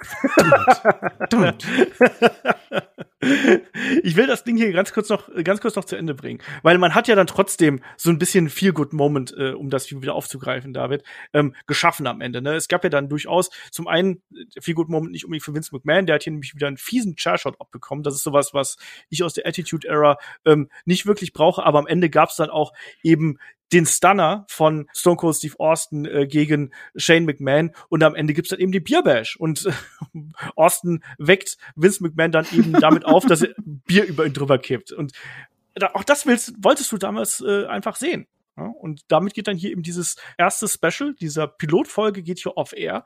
ich will das Ding hier ganz kurz noch, ganz kurz noch zu Ende bringen, weil man hat ja dann trotzdem so ein bisschen Feel Good Moment, äh, um das wieder aufzugreifen, David, ähm, geschaffen am Ende. Ne? Es gab ja dann durchaus zum einen äh, Feel Good Moment nicht unbedingt für Vince McMahon, der hat hier nämlich wieder einen fiesen Chairshot abbekommen. Das ist sowas, was ich aus der Attitude Era ähm, nicht wirklich brauche, aber am Ende gab es dann auch eben den Stunner von Stone Cold Steve Austin äh, gegen Shane McMahon und am Ende gibt's dann eben die Bierbash und äh, Austin weckt Vince McMahon dann eben damit auf, dass er Bier über ihn drüber kippt und da, auch das willst, wolltest du damals äh, einfach sehen. Ja? Und damit geht dann hier eben dieses erste Special, dieser Pilotfolge geht hier off air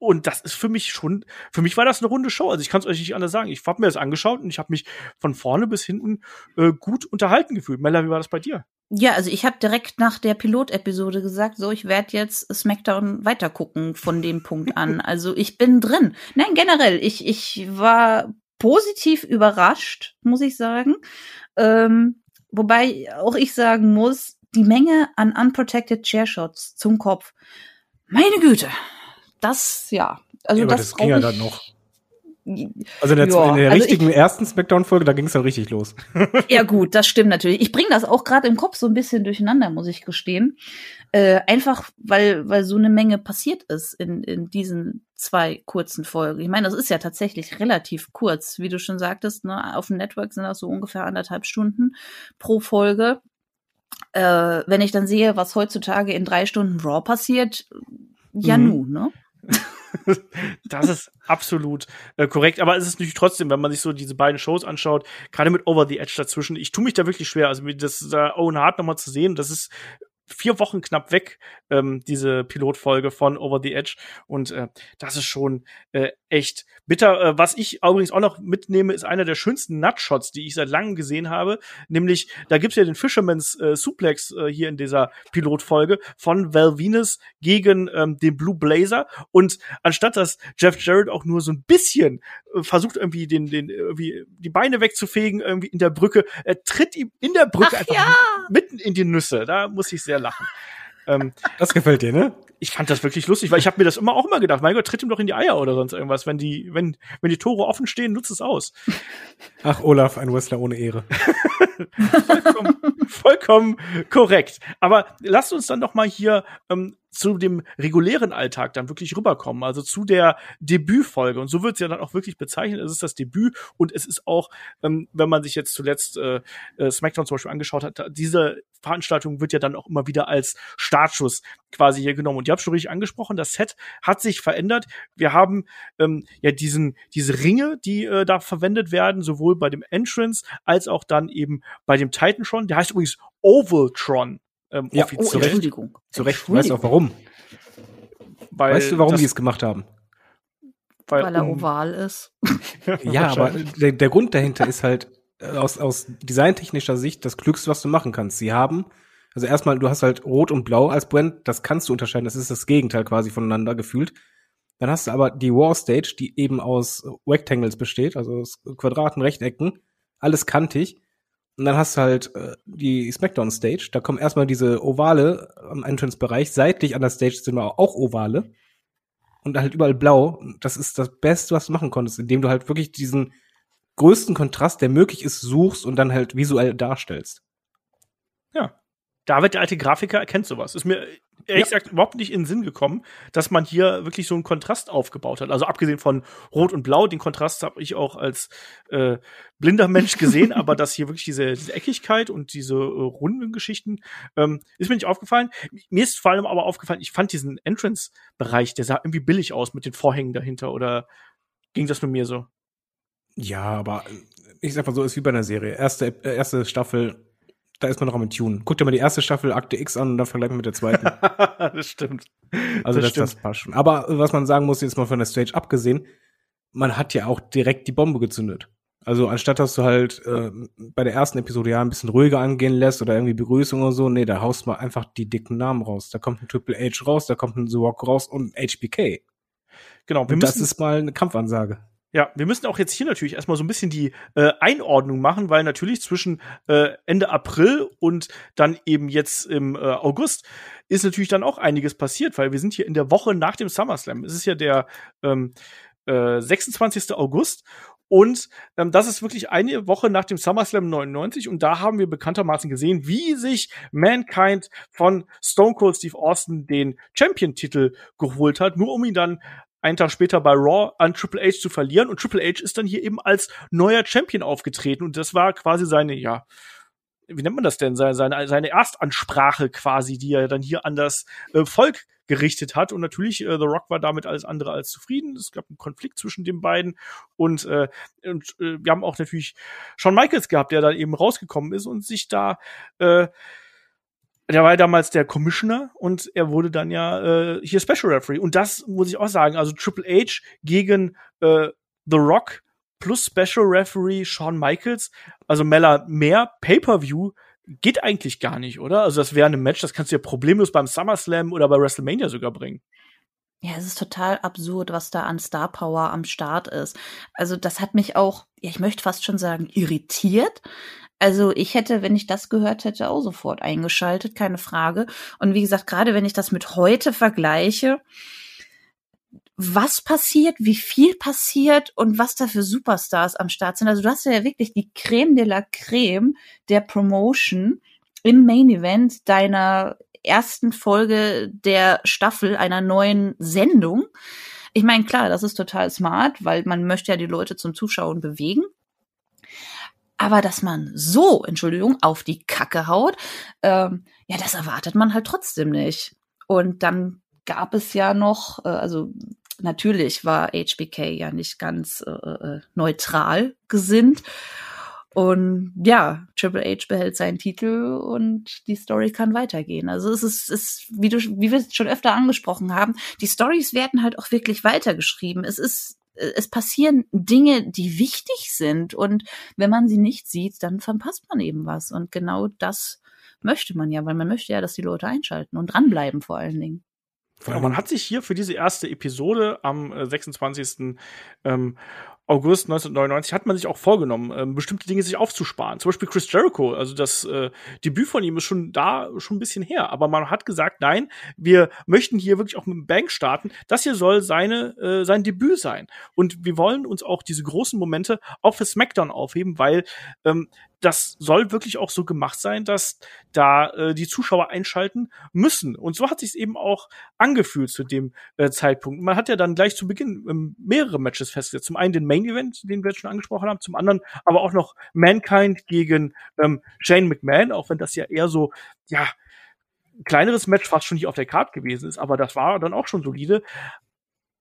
und das ist für mich schon, für mich war das eine runde Show. Also ich kann es euch nicht anders sagen. Ich habe mir das angeschaut und ich habe mich von vorne bis hinten äh, gut unterhalten gefühlt. Mella, wie war das bei dir? Ja, also ich habe direkt nach der Pilotepisode gesagt, so ich werde jetzt SmackDown weitergucken von dem Punkt an. Also ich bin drin. Nein, generell, ich ich war positiv überrascht, muss ich sagen. Ähm, wobei auch ich sagen muss, die Menge an unprotected Chairshots zum Kopf. Meine Güte, das ja. Also ja, das, das ging ja dann noch. Also in der, ja, in der also richtigen ich, ersten Smackdown-Folge, da ging es dann richtig los. ja gut, das stimmt natürlich. Ich bringe das auch gerade im Kopf so ein bisschen durcheinander, muss ich gestehen. Äh, einfach, weil, weil so eine Menge passiert ist in, in diesen zwei kurzen Folgen. Ich meine, das ist ja tatsächlich relativ kurz, wie du schon sagtest. Ne? Auf dem Network sind das so ungefähr anderthalb Stunden pro Folge. Äh, wenn ich dann sehe, was heutzutage in drei Stunden Raw passiert, ja mhm. nu, ne? das ist absolut äh, korrekt. Aber es ist natürlich trotzdem, wenn man sich so diese beiden Shows anschaut, gerade mit Over the Edge dazwischen, ich tue mich da wirklich schwer. Also das da Owen Hart nochmal zu sehen, das ist vier Wochen knapp weg, ähm, diese Pilotfolge von Over the Edge. Und äh, das ist schon äh, echt bitter. Äh, was ich übrigens auch noch mitnehme, ist einer der schönsten Nutshots, die ich seit langem gesehen habe. Nämlich, da gibt's ja den Fisherman's äh, Suplex äh, hier in dieser Pilotfolge von Val Venus gegen ähm, den Blue Blazer. Und anstatt dass Jeff Jarrett auch nur so ein bisschen äh, versucht, irgendwie den, den, irgendwie die Beine wegzufegen, irgendwie in der Brücke, er tritt ihm in der Brücke Ach, einfach ja. mitten in die Nüsse. Da muss ich sehr lachen. Ähm, das gefällt dir, ne? Ich fand das wirklich lustig, weil ich habe mir das immer auch immer gedacht, mein Gott, tritt ihm doch in die Eier oder sonst irgendwas. Wenn die, wenn, wenn die Tore offen stehen, nutzt es aus. Ach, Olaf, ein Wrestler ohne Ehre. vollkommen, vollkommen korrekt. Aber lasst uns dann doch mal hier ähm, zu dem regulären Alltag dann wirklich rüberkommen, also zu der Debütfolge. Und so wird es ja dann auch wirklich bezeichnet. Es ist das Debüt und es ist auch, ähm, wenn man sich jetzt zuletzt äh, äh, SmackDown zum Beispiel angeschaut hat, diese Veranstaltung wird ja dann auch immer wieder als Startschuss quasi hier genommen. Und ihr habt schon richtig angesprochen, das Set hat sich verändert. Wir haben ähm, ja diesen, diese Ringe, die äh, da verwendet werden, sowohl bei dem Entrance als auch dann eben bei dem Titan schon. Der heißt übrigens Ovaltron. Ähm, ja, oh, Entschuldigung. Zu Recht, weißt du auch warum? Weil weißt du, warum die es gemacht haben? Weil, weil er um, oval ist. ja, aber der, der Grund dahinter ist halt äh, aus, aus designtechnischer Sicht das Klügste, was du machen kannst. Sie haben, also erstmal, du hast halt Rot und Blau als Brand, das kannst du unterscheiden, das ist das Gegenteil quasi voneinander gefühlt. Dann hast du aber die War Stage, die eben aus Rectangles besteht, also aus Quadraten, Rechtecken, alles kantig. Und dann hast du halt äh, die Smackdown Stage. Da kommen erstmal diese Ovale am Entrance-Bereich. Seitlich an der Stage sind wir auch Ovale. Und halt überall blau. Das ist das Beste, was du machen konntest, indem du halt wirklich diesen größten Kontrast, der möglich ist, suchst und dann halt visuell darstellst. Ja. David, der alte Grafiker, erkennt sowas. Ist mir ehrlich ja. gesagt überhaupt nicht in den Sinn gekommen, dass man hier wirklich so einen Kontrast aufgebaut hat. Also abgesehen von Rot und Blau, den Kontrast habe ich auch als äh, blinder Mensch gesehen, aber dass hier wirklich diese, diese Eckigkeit und diese äh, runden Geschichten ähm, ist mir nicht aufgefallen. Mir ist vor allem aber aufgefallen, ich fand diesen Entrance-Bereich, der sah irgendwie billig aus mit den Vorhängen dahinter oder ging das nur mir so? Ja, aber äh, ich sag mal so, ist wie bei einer Serie. Erste, äh, erste Staffel da ist man noch am Tun. Guck dir mal die erste Staffel Akte X an und dann vergleich mit der zweiten. das stimmt. Also das, das, das passt schon. Aber was man sagen muss, jetzt mal von der Stage abgesehen, man hat ja auch direkt die Bombe gezündet. Also anstatt dass du halt äh, bei der ersten Episode ja ein bisschen ruhiger angehen lässt oder irgendwie Begrüßung oder so, nee, da haust mal einfach die dicken Namen raus. Da kommt ein Triple H raus, da kommt ein The Rock raus und HBK. Genau, wir und das ist mal eine Kampfansage. Ja, wir müssen auch jetzt hier natürlich erstmal so ein bisschen die äh, Einordnung machen, weil natürlich zwischen äh, Ende April und dann eben jetzt im äh, August ist natürlich dann auch einiges passiert, weil wir sind hier in der Woche nach dem SummerSlam. Es ist ja der ähm, äh, 26. August und ähm, das ist wirklich eine Woche nach dem SummerSlam 99 und da haben wir bekanntermaßen gesehen, wie sich Mankind von Stone Cold Steve Austin den Champion-Titel geholt hat, nur um ihn dann einen Tag später bei Raw an Triple H zu verlieren. Und Triple H ist dann hier eben als neuer Champion aufgetreten. Und das war quasi seine, ja, wie nennt man das denn? Seine, seine, seine Erstansprache quasi, die er dann hier an das äh, Volk gerichtet hat. Und natürlich, äh, The Rock war damit alles andere als zufrieden. Es gab einen Konflikt zwischen den beiden. Und, äh, und äh, wir haben auch natürlich Shawn Michaels gehabt, der dann eben rausgekommen ist und sich da äh, der war ja damals der Commissioner und er wurde dann ja äh, hier Special Referee. Und das muss ich auch sagen, also Triple H gegen äh, The Rock plus Special Referee Shawn Michaels, also Mella mehr Pay-per-View geht eigentlich gar nicht, oder? Also das wäre ein Match, das kannst du ja problemlos beim SummerSlam oder bei WrestleMania sogar bringen. Ja, es ist total absurd, was da an Star Power am Start ist. Also das hat mich auch, ja, ich möchte fast schon sagen, irritiert, also ich hätte, wenn ich das gehört hätte, auch sofort eingeschaltet, keine Frage. Und wie gesagt, gerade wenn ich das mit heute vergleiche, was passiert, wie viel passiert und was da für Superstars am Start sind. Also du hast ja wirklich die Creme de la Creme der Promotion im Main Event deiner ersten Folge der Staffel einer neuen Sendung. Ich meine, klar, das ist total smart, weil man möchte ja die Leute zum Zuschauen bewegen. Aber dass man so, Entschuldigung, auf die Kacke haut, ähm, ja, das erwartet man halt trotzdem nicht. Und dann gab es ja noch, äh, also natürlich war HBK ja nicht ganz äh, äh, neutral gesinnt. Und ja, Triple H behält seinen Titel und die Story kann weitergehen. Also es ist, ist wie, du, wie wir es schon öfter angesprochen haben, die Stories werden halt auch wirklich weitergeschrieben. Es ist es passieren Dinge, die wichtig sind. Und wenn man sie nicht sieht, dann verpasst man eben was. Und genau das möchte man ja, weil man möchte ja, dass die Leute einschalten und dranbleiben vor allen Dingen. Ja, man hat sich hier für diese erste Episode am 26. Äh, August 1999 hat man sich auch vorgenommen, ähm, bestimmte Dinge sich aufzusparen. Zum Beispiel Chris Jericho, also das äh, Debüt von ihm ist schon da, schon ein bisschen her. Aber man hat gesagt, nein, wir möchten hier wirklich auch mit dem Bank starten. Das hier soll seine, äh, sein Debüt sein. Und wir wollen uns auch diese großen Momente auch für SmackDown aufheben, weil ähm, das soll wirklich auch so gemacht sein, dass da äh, die Zuschauer einschalten müssen. Und so hat sich eben auch angefühlt zu dem äh, Zeitpunkt. Man hat ja dann gleich zu Beginn ähm, mehrere Matches festgesetzt. Zum einen den Main Event, den wir jetzt schon angesprochen haben, zum anderen aber auch noch Mankind gegen ähm, Shane McMahon, auch wenn das ja eher so, ja, kleineres Match fast schon nicht auf der Card gewesen ist, aber das war dann auch schon solide.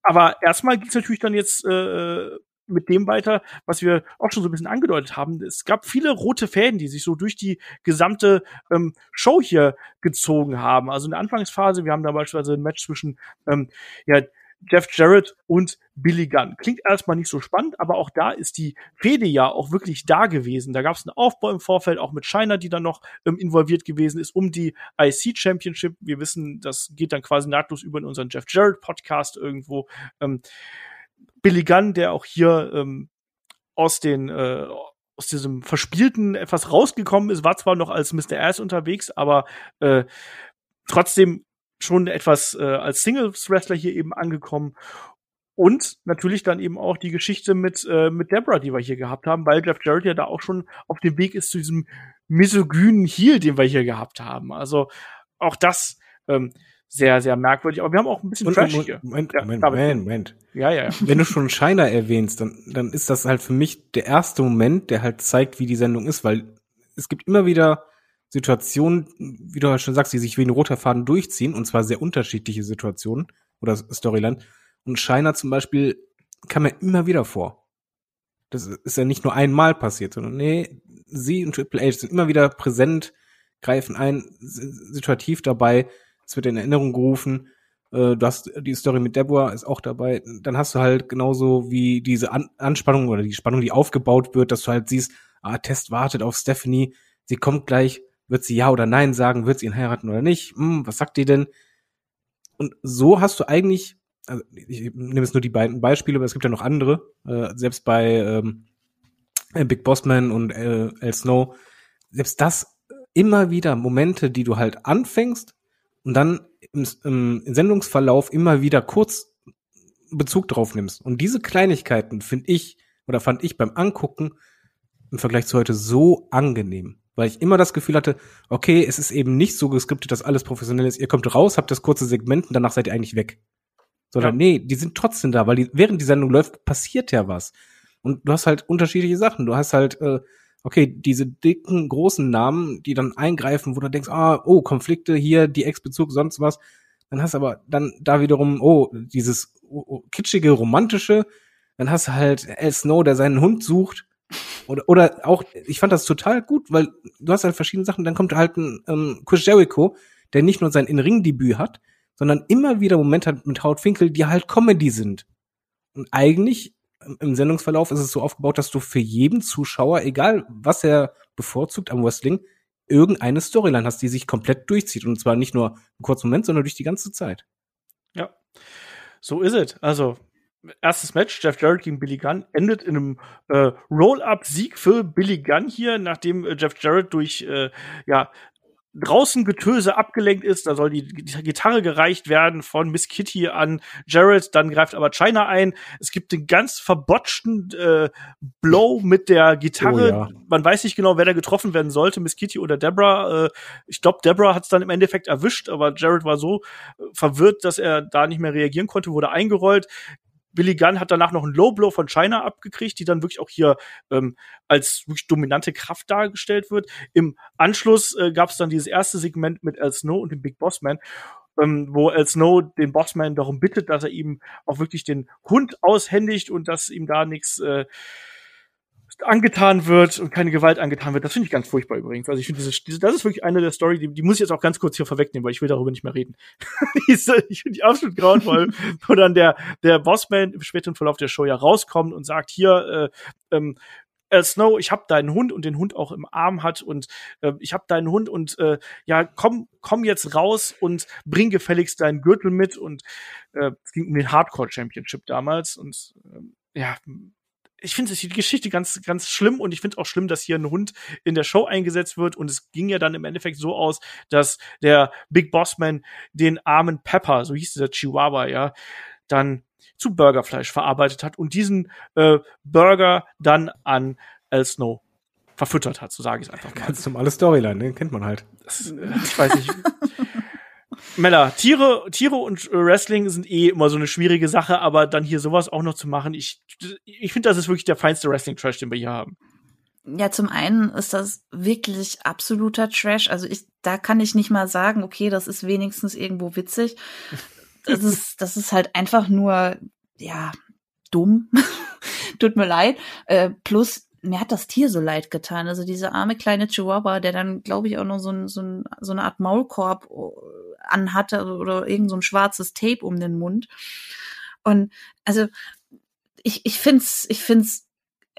Aber erstmal geht's natürlich dann jetzt äh, mit dem weiter, was wir auch schon so ein bisschen angedeutet haben. Es gab viele rote Fäden, die sich so durch die gesamte ähm, Show hier gezogen haben. Also in der Anfangsphase, wir haben da beispielsweise ein Match zwischen ähm, ja, Jeff Jarrett und Billy Gunn. Klingt erstmal nicht so spannend, aber auch da ist die Fehde ja auch wirklich da gewesen. Da gab es einen Aufbau im Vorfeld, auch mit China, die dann noch ähm, involviert gewesen ist, um die IC Championship. Wir wissen, das geht dann quasi nahtlos über in unseren Jeff Jarrett Podcast irgendwo. Ähm, Billy Gunn, der auch hier ähm, aus den äh, aus diesem verspielten etwas rausgekommen ist, war zwar noch als Mr. Ass unterwegs, aber äh, trotzdem schon etwas äh, als Singles Wrestler hier eben angekommen und natürlich dann eben auch die Geschichte mit äh, mit Deborah, die wir hier gehabt haben, weil Jeff Jarrett ja da auch schon auf dem Weg ist zu diesem misogynen Heel, den wir hier gehabt haben. Also auch das ähm, sehr, sehr merkwürdig. Aber wir haben auch ein bisschen und, Trash hier. Moment, ja, Moment, Moment, Moment. Ja, ja, ja. Wenn du schon Shiner erwähnst, dann, dann ist das halt für mich der erste Moment, der halt zeigt, wie die Sendung ist, weil es gibt immer wieder Situationen, wie du halt schon sagst, die sich wie ein roter Faden durchziehen, und zwar sehr unterschiedliche Situationen oder Storyline. Und Shiner zum Beispiel kam mir immer wieder vor. Das ist ja nicht nur einmal passiert, sondern nee, sie und Triple H sind immer wieder präsent, greifen ein, situativ dabei, es wird in Erinnerung gerufen. Äh, du hast die Story mit Deborah ist auch dabei. Dann hast du halt genauso wie diese An Anspannung oder die Spannung, die aufgebaut wird, dass du halt siehst, ah, Test wartet auf Stephanie, sie kommt gleich, wird sie ja oder nein sagen, wird sie ihn heiraten oder nicht? Hm, was sagt die denn? Und so hast du eigentlich, also ich nehme jetzt nur die beiden Beispiele, aber es gibt ja noch andere, äh, selbst bei ähm, Big Bossman und äh, El Snow, selbst das immer wieder Momente, die du halt anfängst und dann im, im Sendungsverlauf immer wieder kurz Bezug drauf nimmst. Und diese Kleinigkeiten finde ich oder fand ich beim Angucken im Vergleich zu heute so angenehm, weil ich immer das Gefühl hatte, okay, es ist eben nicht so geskriptet, dass alles professionell ist. Ihr kommt raus, habt das kurze Segment und danach seid ihr eigentlich weg. Sondern ja. nee, die sind trotzdem da, weil die, während die Sendung läuft, passiert ja was. Und du hast halt unterschiedliche Sachen. Du hast halt äh, okay, diese dicken, großen Namen, die dann eingreifen, wo du denkst, ah, oh, Konflikte hier, die Ex-Bezug, sonst was. Dann hast du aber dann da wiederum, oh, dieses oh, oh, kitschige, romantische. Dann hast du halt El Snow, der seinen Hund sucht. Oder, oder auch, ich fand das total gut, weil du hast halt verschiedene Sachen. Dann kommt halt ein ähm, Chris Jericho, der nicht nur sein In-Ring-Debüt hat, sondern immer wieder Momente hat mit Haut Finkel, die halt Comedy sind. Und eigentlich im Sendungsverlauf ist es so aufgebaut, dass du für jeden Zuschauer, egal was er bevorzugt am Wrestling, irgendeine Storyline hast, die sich komplett durchzieht. Und zwar nicht nur einen kurzen Moment, sondern durch die ganze Zeit. Ja, so ist es. Also, erstes Match, Jeff Jarrett gegen Billy Gunn, endet in einem äh, Roll-Up-Sieg für Billy Gunn hier, nachdem äh, Jeff Jarrett durch äh, ja, draußen Getöse abgelenkt ist, da soll die Gitarre gereicht werden von Miss Kitty an Jared, dann greift aber China ein. Es gibt den ganz verbotschten äh, Blow mit der Gitarre. Oh, ja. Man weiß nicht genau, wer da getroffen werden sollte, Miss Kitty oder Deborah. Äh, ich glaube, Deborah hat es dann im Endeffekt erwischt, aber Jared war so äh, verwirrt, dass er da nicht mehr reagieren konnte, wurde eingerollt. Billy Gunn hat danach noch einen Low Blow von China abgekriegt, die dann wirklich auch hier ähm, als wirklich dominante Kraft dargestellt wird. Im Anschluss äh, gab es dann dieses erste Segment mit Al Snow und dem Big Boss Man. ähm, wo El Snow den Bossman darum bittet, dass er ihm auch wirklich den Hund aushändigt und dass ihm da nichts äh, angetan wird und keine Gewalt angetan wird. Das finde ich ganz furchtbar übrigens. Also ich finde, diese, das ist wirklich eine der Story, die, die muss ich jetzt auch ganz kurz hier vorwegnehmen, weil ich will darüber nicht mehr reden. diese, ich finde die absolut grauenvoll, wo dann der, der Bossman im späteren Verlauf der Show ja rauskommt und sagt, hier, äh, ähm, äh, Snow, ich hab deinen Hund und den Hund auch im Arm hat und äh, ich hab deinen Hund und äh, ja, komm, komm jetzt raus und bring gefälligst deinen Gürtel mit und äh, es ging um den Hardcore Championship damals und äh, ja, ich finde die Geschichte ganz, ganz schlimm und ich finde auch schlimm, dass hier ein Hund in der Show eingesetzt wird und es ging ja dann im Endeffekt so aus, dass der Big Bossman den armen Pepper, so hieß dieser Chihuahua, ja, dann zu Burgerfleisch verarbeitet hat und diesen äh, Burger dann an El Snow verfüttert hat, so sage ich es einfach mal. Ganz normale Storyline, den kennt man halt. Das, äh, ich weiß nicht. Mella, Tiere, Tiere und Wrestling sind eh immer so eine schwierige Sache, aber dann hier sowas auch noch zu machen, ich, ich finde, das ist wirklich der feinste Wrestling-Trash, den wir hier haben. Ja, zum einen ist das wirklich absoluter Trash. Also ich, da kann ich nicht mal sagen, okay, das ist wenigstens irgendwo witzig. Das ist, das ist halt einfach nur, ja, dumm. Tut mir leid. Äh, plus, mir hat das Tier so leid getan. Also diese arme kleine Chihuahua, der dann, glaube ich, auch noch so, ein, so, ein, so eine Art Maulkorb äh, anhatte oder irgend so ein schwarzes Tape um den Mund. Und also ich, ich find's, ich find's,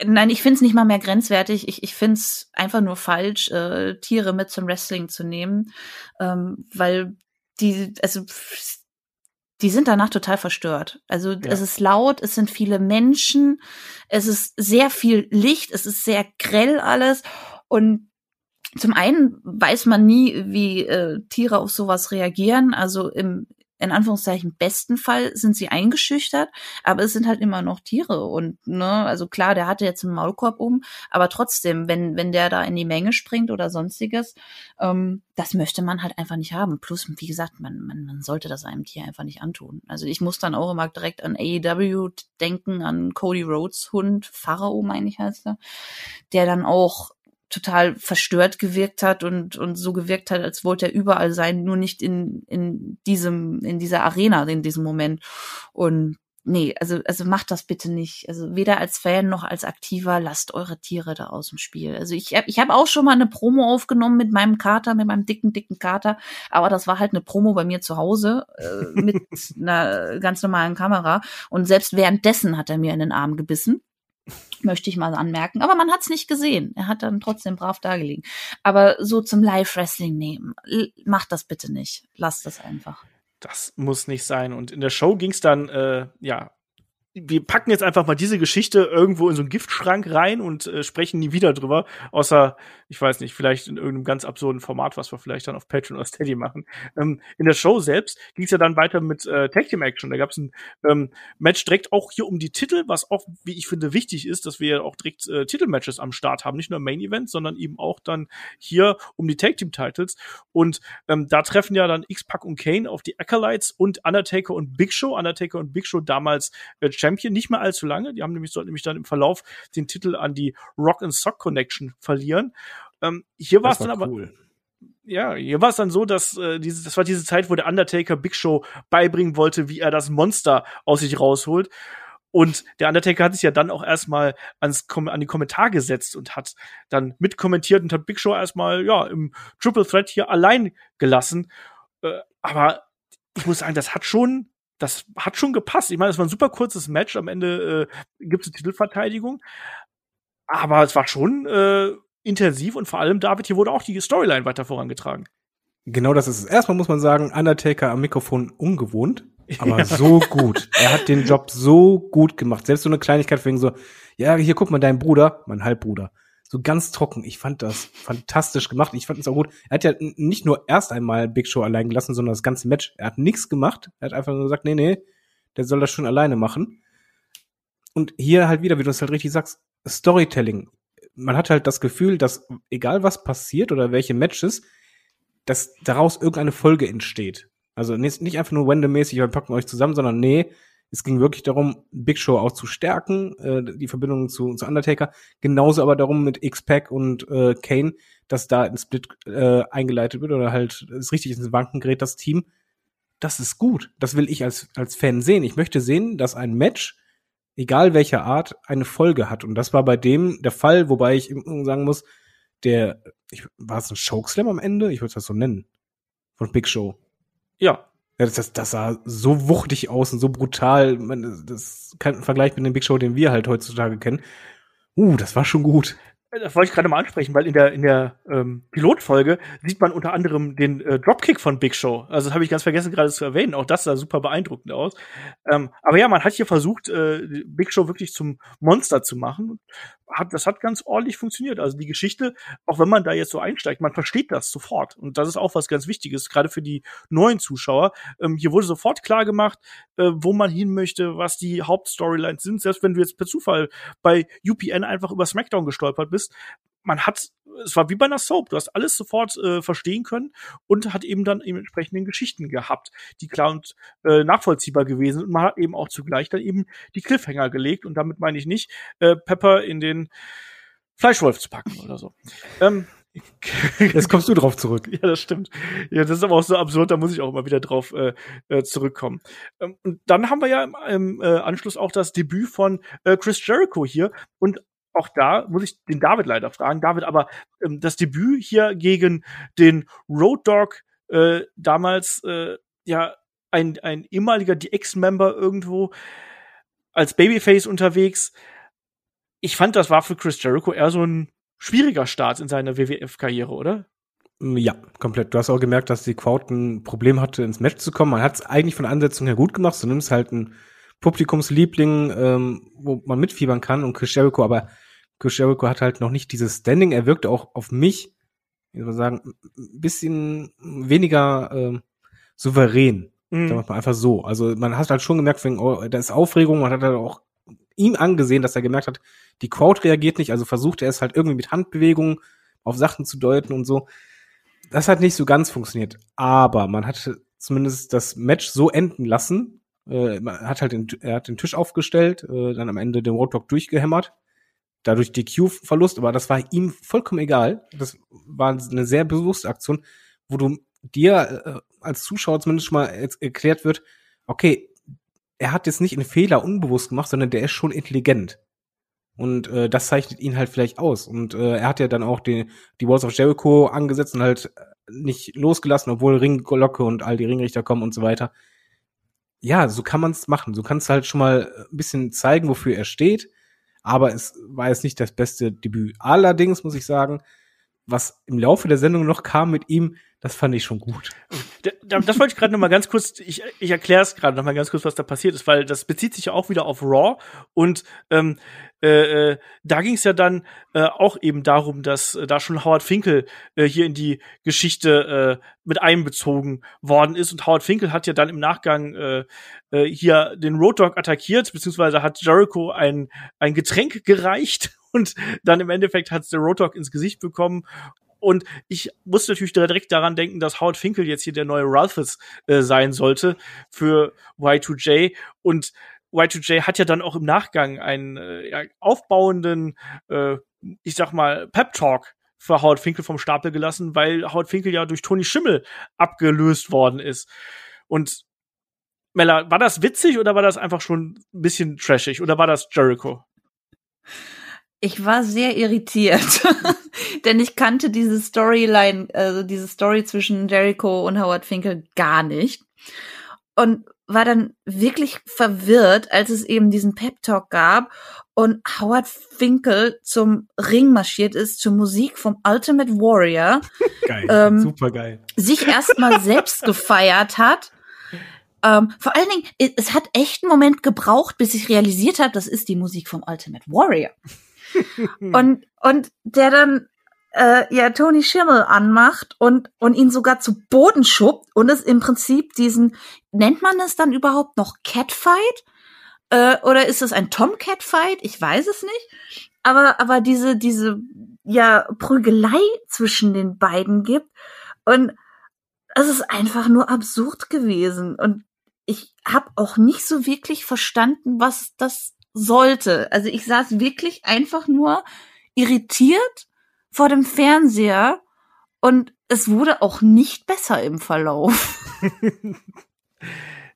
nein, ich find's nicht mal mehr grenzwertig. Ich, ich find's einfach nur falsch, äh, Tiere mit zum Wrestling zu nehmen, ähm, weil die, also die sind danach total verstört. Also ja. es ist laut, es sind viele Menschen, es ist sehr viel Licht, es ist sehr grell alles und zum einen weiß man nie, wie äh, Tiere auf sowas reagieren. Also im in Anführungszeichen besten Fall sind sie eingeschüchtert, aber es sind halt immer noch Tiere und ne, also klar, der hatte jetzt einen Maulkorb um, aber trotzdem, wenn wenn der da in die Menge springt oder sonstiges, ähm, das möchte man halt einfach nicht haben. Plus, wie gesagt, man, man man sollte das einem Tier einfach nicht antun. Also ich muss dann auch immer direkt an AEW denken, an Cody Rhodes Hund, Pharao meine ich heißt er, der dann auch total verstört gewirkt hat und, und so gewirkt hat, als wollte er überall sein, nur nicht in, in diesem, in dieser Arena in diesem Moment. Und nee, also, also macht das bitte nicht. Also weder als Fan noch als Aktiver, lasst eure Tiere da aus dem Spiel. Also ich habe ich hab auch schon mal eine Promo aufgenommen mit meinem Kater, mit meinem dicken, dicken Kater, aber das war halt eine Promo bei mir zu Hause äh, mit einer ganz normalen Kamera. Und selbst währenddessen hat er mir in den Arm gebissen möchte ich mal anmerken. Aber man hat es nicht gesehen. Er hat dann trotzdem brav dargelegen. Aber so zum Live-Wrestling nehmen, macht das bitte nicht. Lasst das einfach. Das muss nicht sein. Und in der Show ging es dann, äh, ja, wir packen jetzt einfach mal diese Geschichte irgendwo in so einen Giftschrank rein und äh, sprechen nie wieder drüber, außer, ich weiß nicht, vielleicht in irgendeinem ganz absurden Format, was wir vielleicht dann auf Patreon oder Steady machen. Ähm, in der Show selbst ging es ja dann weiter mit äh, Tag Team Action. Da gab es ein ähm, Match direkt auch hier um die Titel, was auch, wie ich finde, wichtig ist, dass wir ja auch direkt äh, Titelmatches am Start haben, nicht nur Main Event, sondern eben auch dann hier um die Tag Team Titles. Und ähm, da treffen ja dann X-Pac und Kane auf die Acolytes und Undertaker und Big Show. Undertaker und Big Show damals äh, Champion, nicht mehr allzu lange. Die haben nämlich, sollten nämlich dann im Verlauf den Titel an die Rock and Sock Connection verlieren. Ähm, hier war es dann aber. Ja, hier war es dann so, dass äh, diese, das war diese Zeit, wo der Undertaker Big Show beibringen wollte, wie er das Monster aus sich rausholt. Und der Undertaker hat sich ja dann auch erstmal ans, an den Kommentar gesetzt und hat dann mitkommentiert und hat Big Show erstmal, ja, im Triple Threat hier allein gelassen. Äh, aber ich muss sagen, das hat schon das hat schon gepasst. Ich meine, es war ein super kurzes Match. Am Ende äh, gibt es eine Titelverteidigung. Aber es war schon äh, intensiv und vor allem, David, hier wurde auch die Storyline weiter vorangetragen. Genau das ist es. Erstmal muss man sagen, Undertaker am Mikrofon ungewohnt, aber ja. so gut. Er hat den Job so gut gemacht. Selbst so eine Kleinigkeit wegen so, ja, hier guck mal, dein Bruder, mein Halbbruder so ganz trocken. Ich fand das fantastisch gemacht. Ich fand es auch gut. Er hat ja nicht nur erst einmal Big Show allein gelassen, sondern das ganze Match. Er hat nichts gemacht. Er hat einfach nur gesagt, nee, nee, der soll das schon alleine machen. Und hier halt wieder, wie du es halt richtig sagst, Storytelling. Man hat halt das Gefühl, dass egal was passiert oder welche Matches, dass daraus irgendeine Folge entsteht. Also nicht, einfach nur Wendell-mäßig, wir packen euch zusammen, sondern nee, es ging wirklich darum, Big Show auch zu stärken, äh, die Verbindung zu, zu Undertaker. Genauso aber darum mit X-Pac und äh, Kane, dass da ein Split äh, eingeleitet wird oder halt es richtig ins Wanken gerät, das Team. das ist gut. Das will ich als, als Fan sehen. Ich möchte sehen, dass ein Match, egal welcher Art, eine Folge hat. Und das war bei dem der Fall, wobei ich sagen muss, der, ich, war es ein Chokeslam am Ende? Ich würde es das so nennen. Von Big Show. Ja. Ja, das, das, sah so wuchtig aus und so brutal. Man, das ist kein Vergleich mit dem Big Show, den wir halt heutzutage kennen. Uh, das war schon gut. Das wollte ich gerade mal ansprechen, weil in der in der ähm, Pilotfolge sieht man unter anderem den äh, Dropkick von Big Show. Also das habe ich ganz vergessen gerade zu erwähnen. Auch das sah super beeindruckend aus. Ähm, aber ja, man hat hier versucht, äh, Big Show wirklich zum Monster zu machen hat, das hat ganz ordentlich funktioniert. Also die Geschichte, auch wenn man da jetzt so einsteigt, man versteht das sofort. Und das ist auch was ganz Wichtiges, gerade für die neuen Zuschauer. Ähm, hier wurde sofort klar gemacht, äh, wo man hin möchte, was die Hauptstorylines sind. Selbst wenn du jetzt per Zufall bei UPN einfach über SmackDown gestolpert bist, man hat, es war wie bei einer Soap, du hast alles sofort äh, verstehen können und hat eben dann eben entsprechenden Geschichten gehabt, die klar und äh, nachvollziehbar gewesen sind. Und man hat eben auch zugleich dann eben die Cliffhanger gelegt und damit meine ich nicht, äh, Pepper in den Fleischwolf zu packen oder so. Ähm, Jetzt kommst du drauf zurück. Ja, das stimmt. Ja, das ist aber auch so absurd, da muss ich auch immer wieder drauf äh, äh, zurückkommen. Ähm, und dann haben wir ja im, im äh, Anschluss auch das Debüt von äh, Chris Jericho hier. Und auch da muss ich den David leider fragen. David, aber ähm, das Debüt hier gegen den Road Dog, äh, damals äh, ja ein, ein ehemaliger DX-Member irgendwo als Babyface unterwegs. Ich fand, das war für Chris Jericho eher so ein schwieriger Start in seiner WWF-Karriere, oder? Mm, ja, komplett. Du hast auch gemerkt, dass die Crowd ein Problem hatte, ins Match zu kommen. Man hat es eigentlich von Ansetzung her gut gemacht. Du nimmst halt ein Publikumsliebling, ähm, wo man mitfiebern kann und Chris Jericho, aber Chris Jericho hat halt noch nicht dieses Standing. Er wirkte auch auf mich, wie soll man sagen, ein bisschen weniger äh, souverän. Mhm. Sagen wir mal einfach so. Also man hat halt schon gemerkt, wegen, oh, da ist Aufregung, man hat halt auch ihm angesehen, dass er gemerkt hat, die Crowd reagiert nicht, also versucht er es halt irgendwie mit Handbewegungen auf Sachen zu deuten und so. Das hat nicht so ganz funktioniert. Aber man hat zumindest das Match so enden lassen, äh, hat halt den, er hat den Tisch aufgestellt, äh, dann am Ende den Roadblock durchgehämmert. Dadurch die Q-Verlust, aber das war ihm vollkommen egal. Das war eine sehr bewusste Aktion, wo du dir äh, als Zuschauer zumindest schon mal erklärt wird, okay, er hat jetzt nicht einen Fehler unbewusst gemacht, sondern der ist schon intelligent. Und äh, das zeichnet ihn halt vielleicht aus. Und äh, er hat ja dann auch die, die Walls of Jericho angesetzt und halt nicht losgelassen, obwohl Ringglocke und all die Ringrichter kommen und so weiter ja, so kann man es machen. So kannst halt schon mal ein bisschen zeigen, wofür er steht. Aber es war jetzt nicht das beste Debüt. Allerdings muss ich sagen, was im Laufe der Sendung noch kam mit ihm, das fand ich schon gut. Das wollte ich gerade noch mal ganz kurz, ich, ich erkläre es gerade noch mal ganz kurz, was da passiert ist, weil das bezieht sich ja auch wieder auf Raw und ähm, äh, äh, da ging es ja dann äh, auch eben darum, dass äh, da schon Howard Finkel äh, hier in die Geschichte äh, mit einbezogen worden ist. Und Howard Finkel hat ja dann im Nachgang äh, äh, hier den Road Dog attackiert, beziehungsweise hat Jericho ein, ein Getränk gereicht und dann im Endeffekt hat der Road Dog ins Gesicht bekommen. Und ich musste natürlich direkt daran denken, dass Howard Finkel jetzt hier der neue Ralphus äh, sein sollte für Y2J. Und Y2J hat ja dann auch im Nachgang einen äh, aufbauenden, äh, ich sag mal, Pep-Talk für Howard Finkel vom Stapel gelassen, weil Howard Finkel ja durch Tony Schimmel abgelöst worden ist. Und Mella, war das witzig oder war das einfach schon ein bisschen trashig oder war das Jericho? Ich war sehr irritiert, denn ich kannte diese Storyline, also diese Story zwischen Jericho und Howard Finkel gar nicht. Und war dann wirklich verwirrt, als es eben diesen Pep Talk gab und Howard Finkel zum Ring marschiert ist zur Musik vom Ultimate Warrior. Geil, ähm, super geil. Sich erstmal selbst gefeiert hat. Ähm, vor allen Dingen, es hat echt einen Moment gebraucht, bis ich realisiert habe, das ist die Musik vom Ultimate Warrior. und, und der dann äh, ja Tony Schimmel anmacht und und ihn sogar zu Boden schubbt und es im Prinzip diesen nennt man es dann überhaupt noch Catfight äh, oder ist es ein Tomcat Fight? Ich weiß es nicht. Aber aber diese diese ja Prügelei zwischen den beiden gibt und es ist einfach nur absurd gewesen und ich habe auch nicht so wirklich verstanden, was das sollte. Also ich saß wirklich einfach nur irritiert vor dem Fernseher und es wurde auch nicht besser im Verlauf.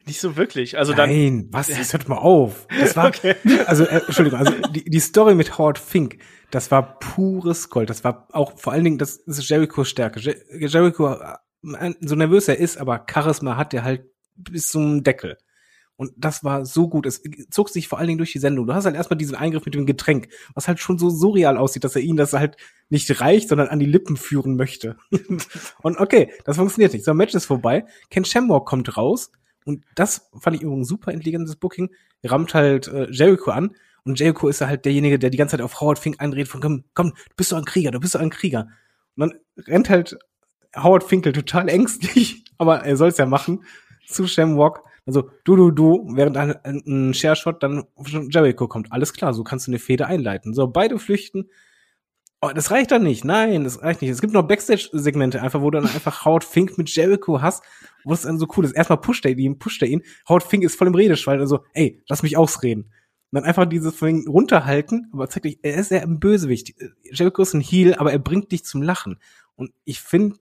Nicht so wirklich. Also dann. Nein, was? Das hört mal auf. Das war, okay. also, äh, Entschuldigung, also die, die Story mit Howard Fink, das war pures Gold. Das war auch vor allen Dingen, das ist Jerichos Stärke. Jericho, äh, so nervös er ist, aber Charisma hat er halt bis zum Deckel. Und das war so gut. Es zog sich vor allen Dingen durch die Sendung. Du hast halt erstmal diesen Eingriff mit dem Getränk, was halt schon so surreal aussieht, dass er ihn das halt nicht reicht, sondern an die Lippen führen möchte. und okay, das funktioniert nicht. So, ein Match ist vorbei. Ken Shamrock kommt raus. Und das fand ich übrigens super intelligentes Booking. Rammt halt äh, Jericho an. Und Jericho ist halt derjenige, der die ganze Zeit auf Howard Fink einredet von, komm, komm, du bist doch ein Krieger, du bist doch ein Krieger. Und dann rennt halt Howard Finkel total ängstlich, aber er soll es ja machen, zu Shamrock also du, du, du, während ein, ein Share-Shot dann Jericho kommt. Alles klar, so kannst du eine Fehde einleiten. So, beide flüchten. Oh, das reicht dann nicht. Nein, das reicht nicht. Es gibt noch Backstage-Segmente einfach, wo du dann einfach Howard Fink mit Jericho hast, wo es dann so cool ist. Erstmal pusht er ihn, pusht er ihn. Howard Fink ist voll im Redeschwall. Also, ey, lass mich ausreden. Und dann einfach dieses Fing runterhalten, aber zeigt dich, er ist ja ein Bösewicht. Jericho ist ein Heel, aber er bringt dich zum Lachen. Und ich finde,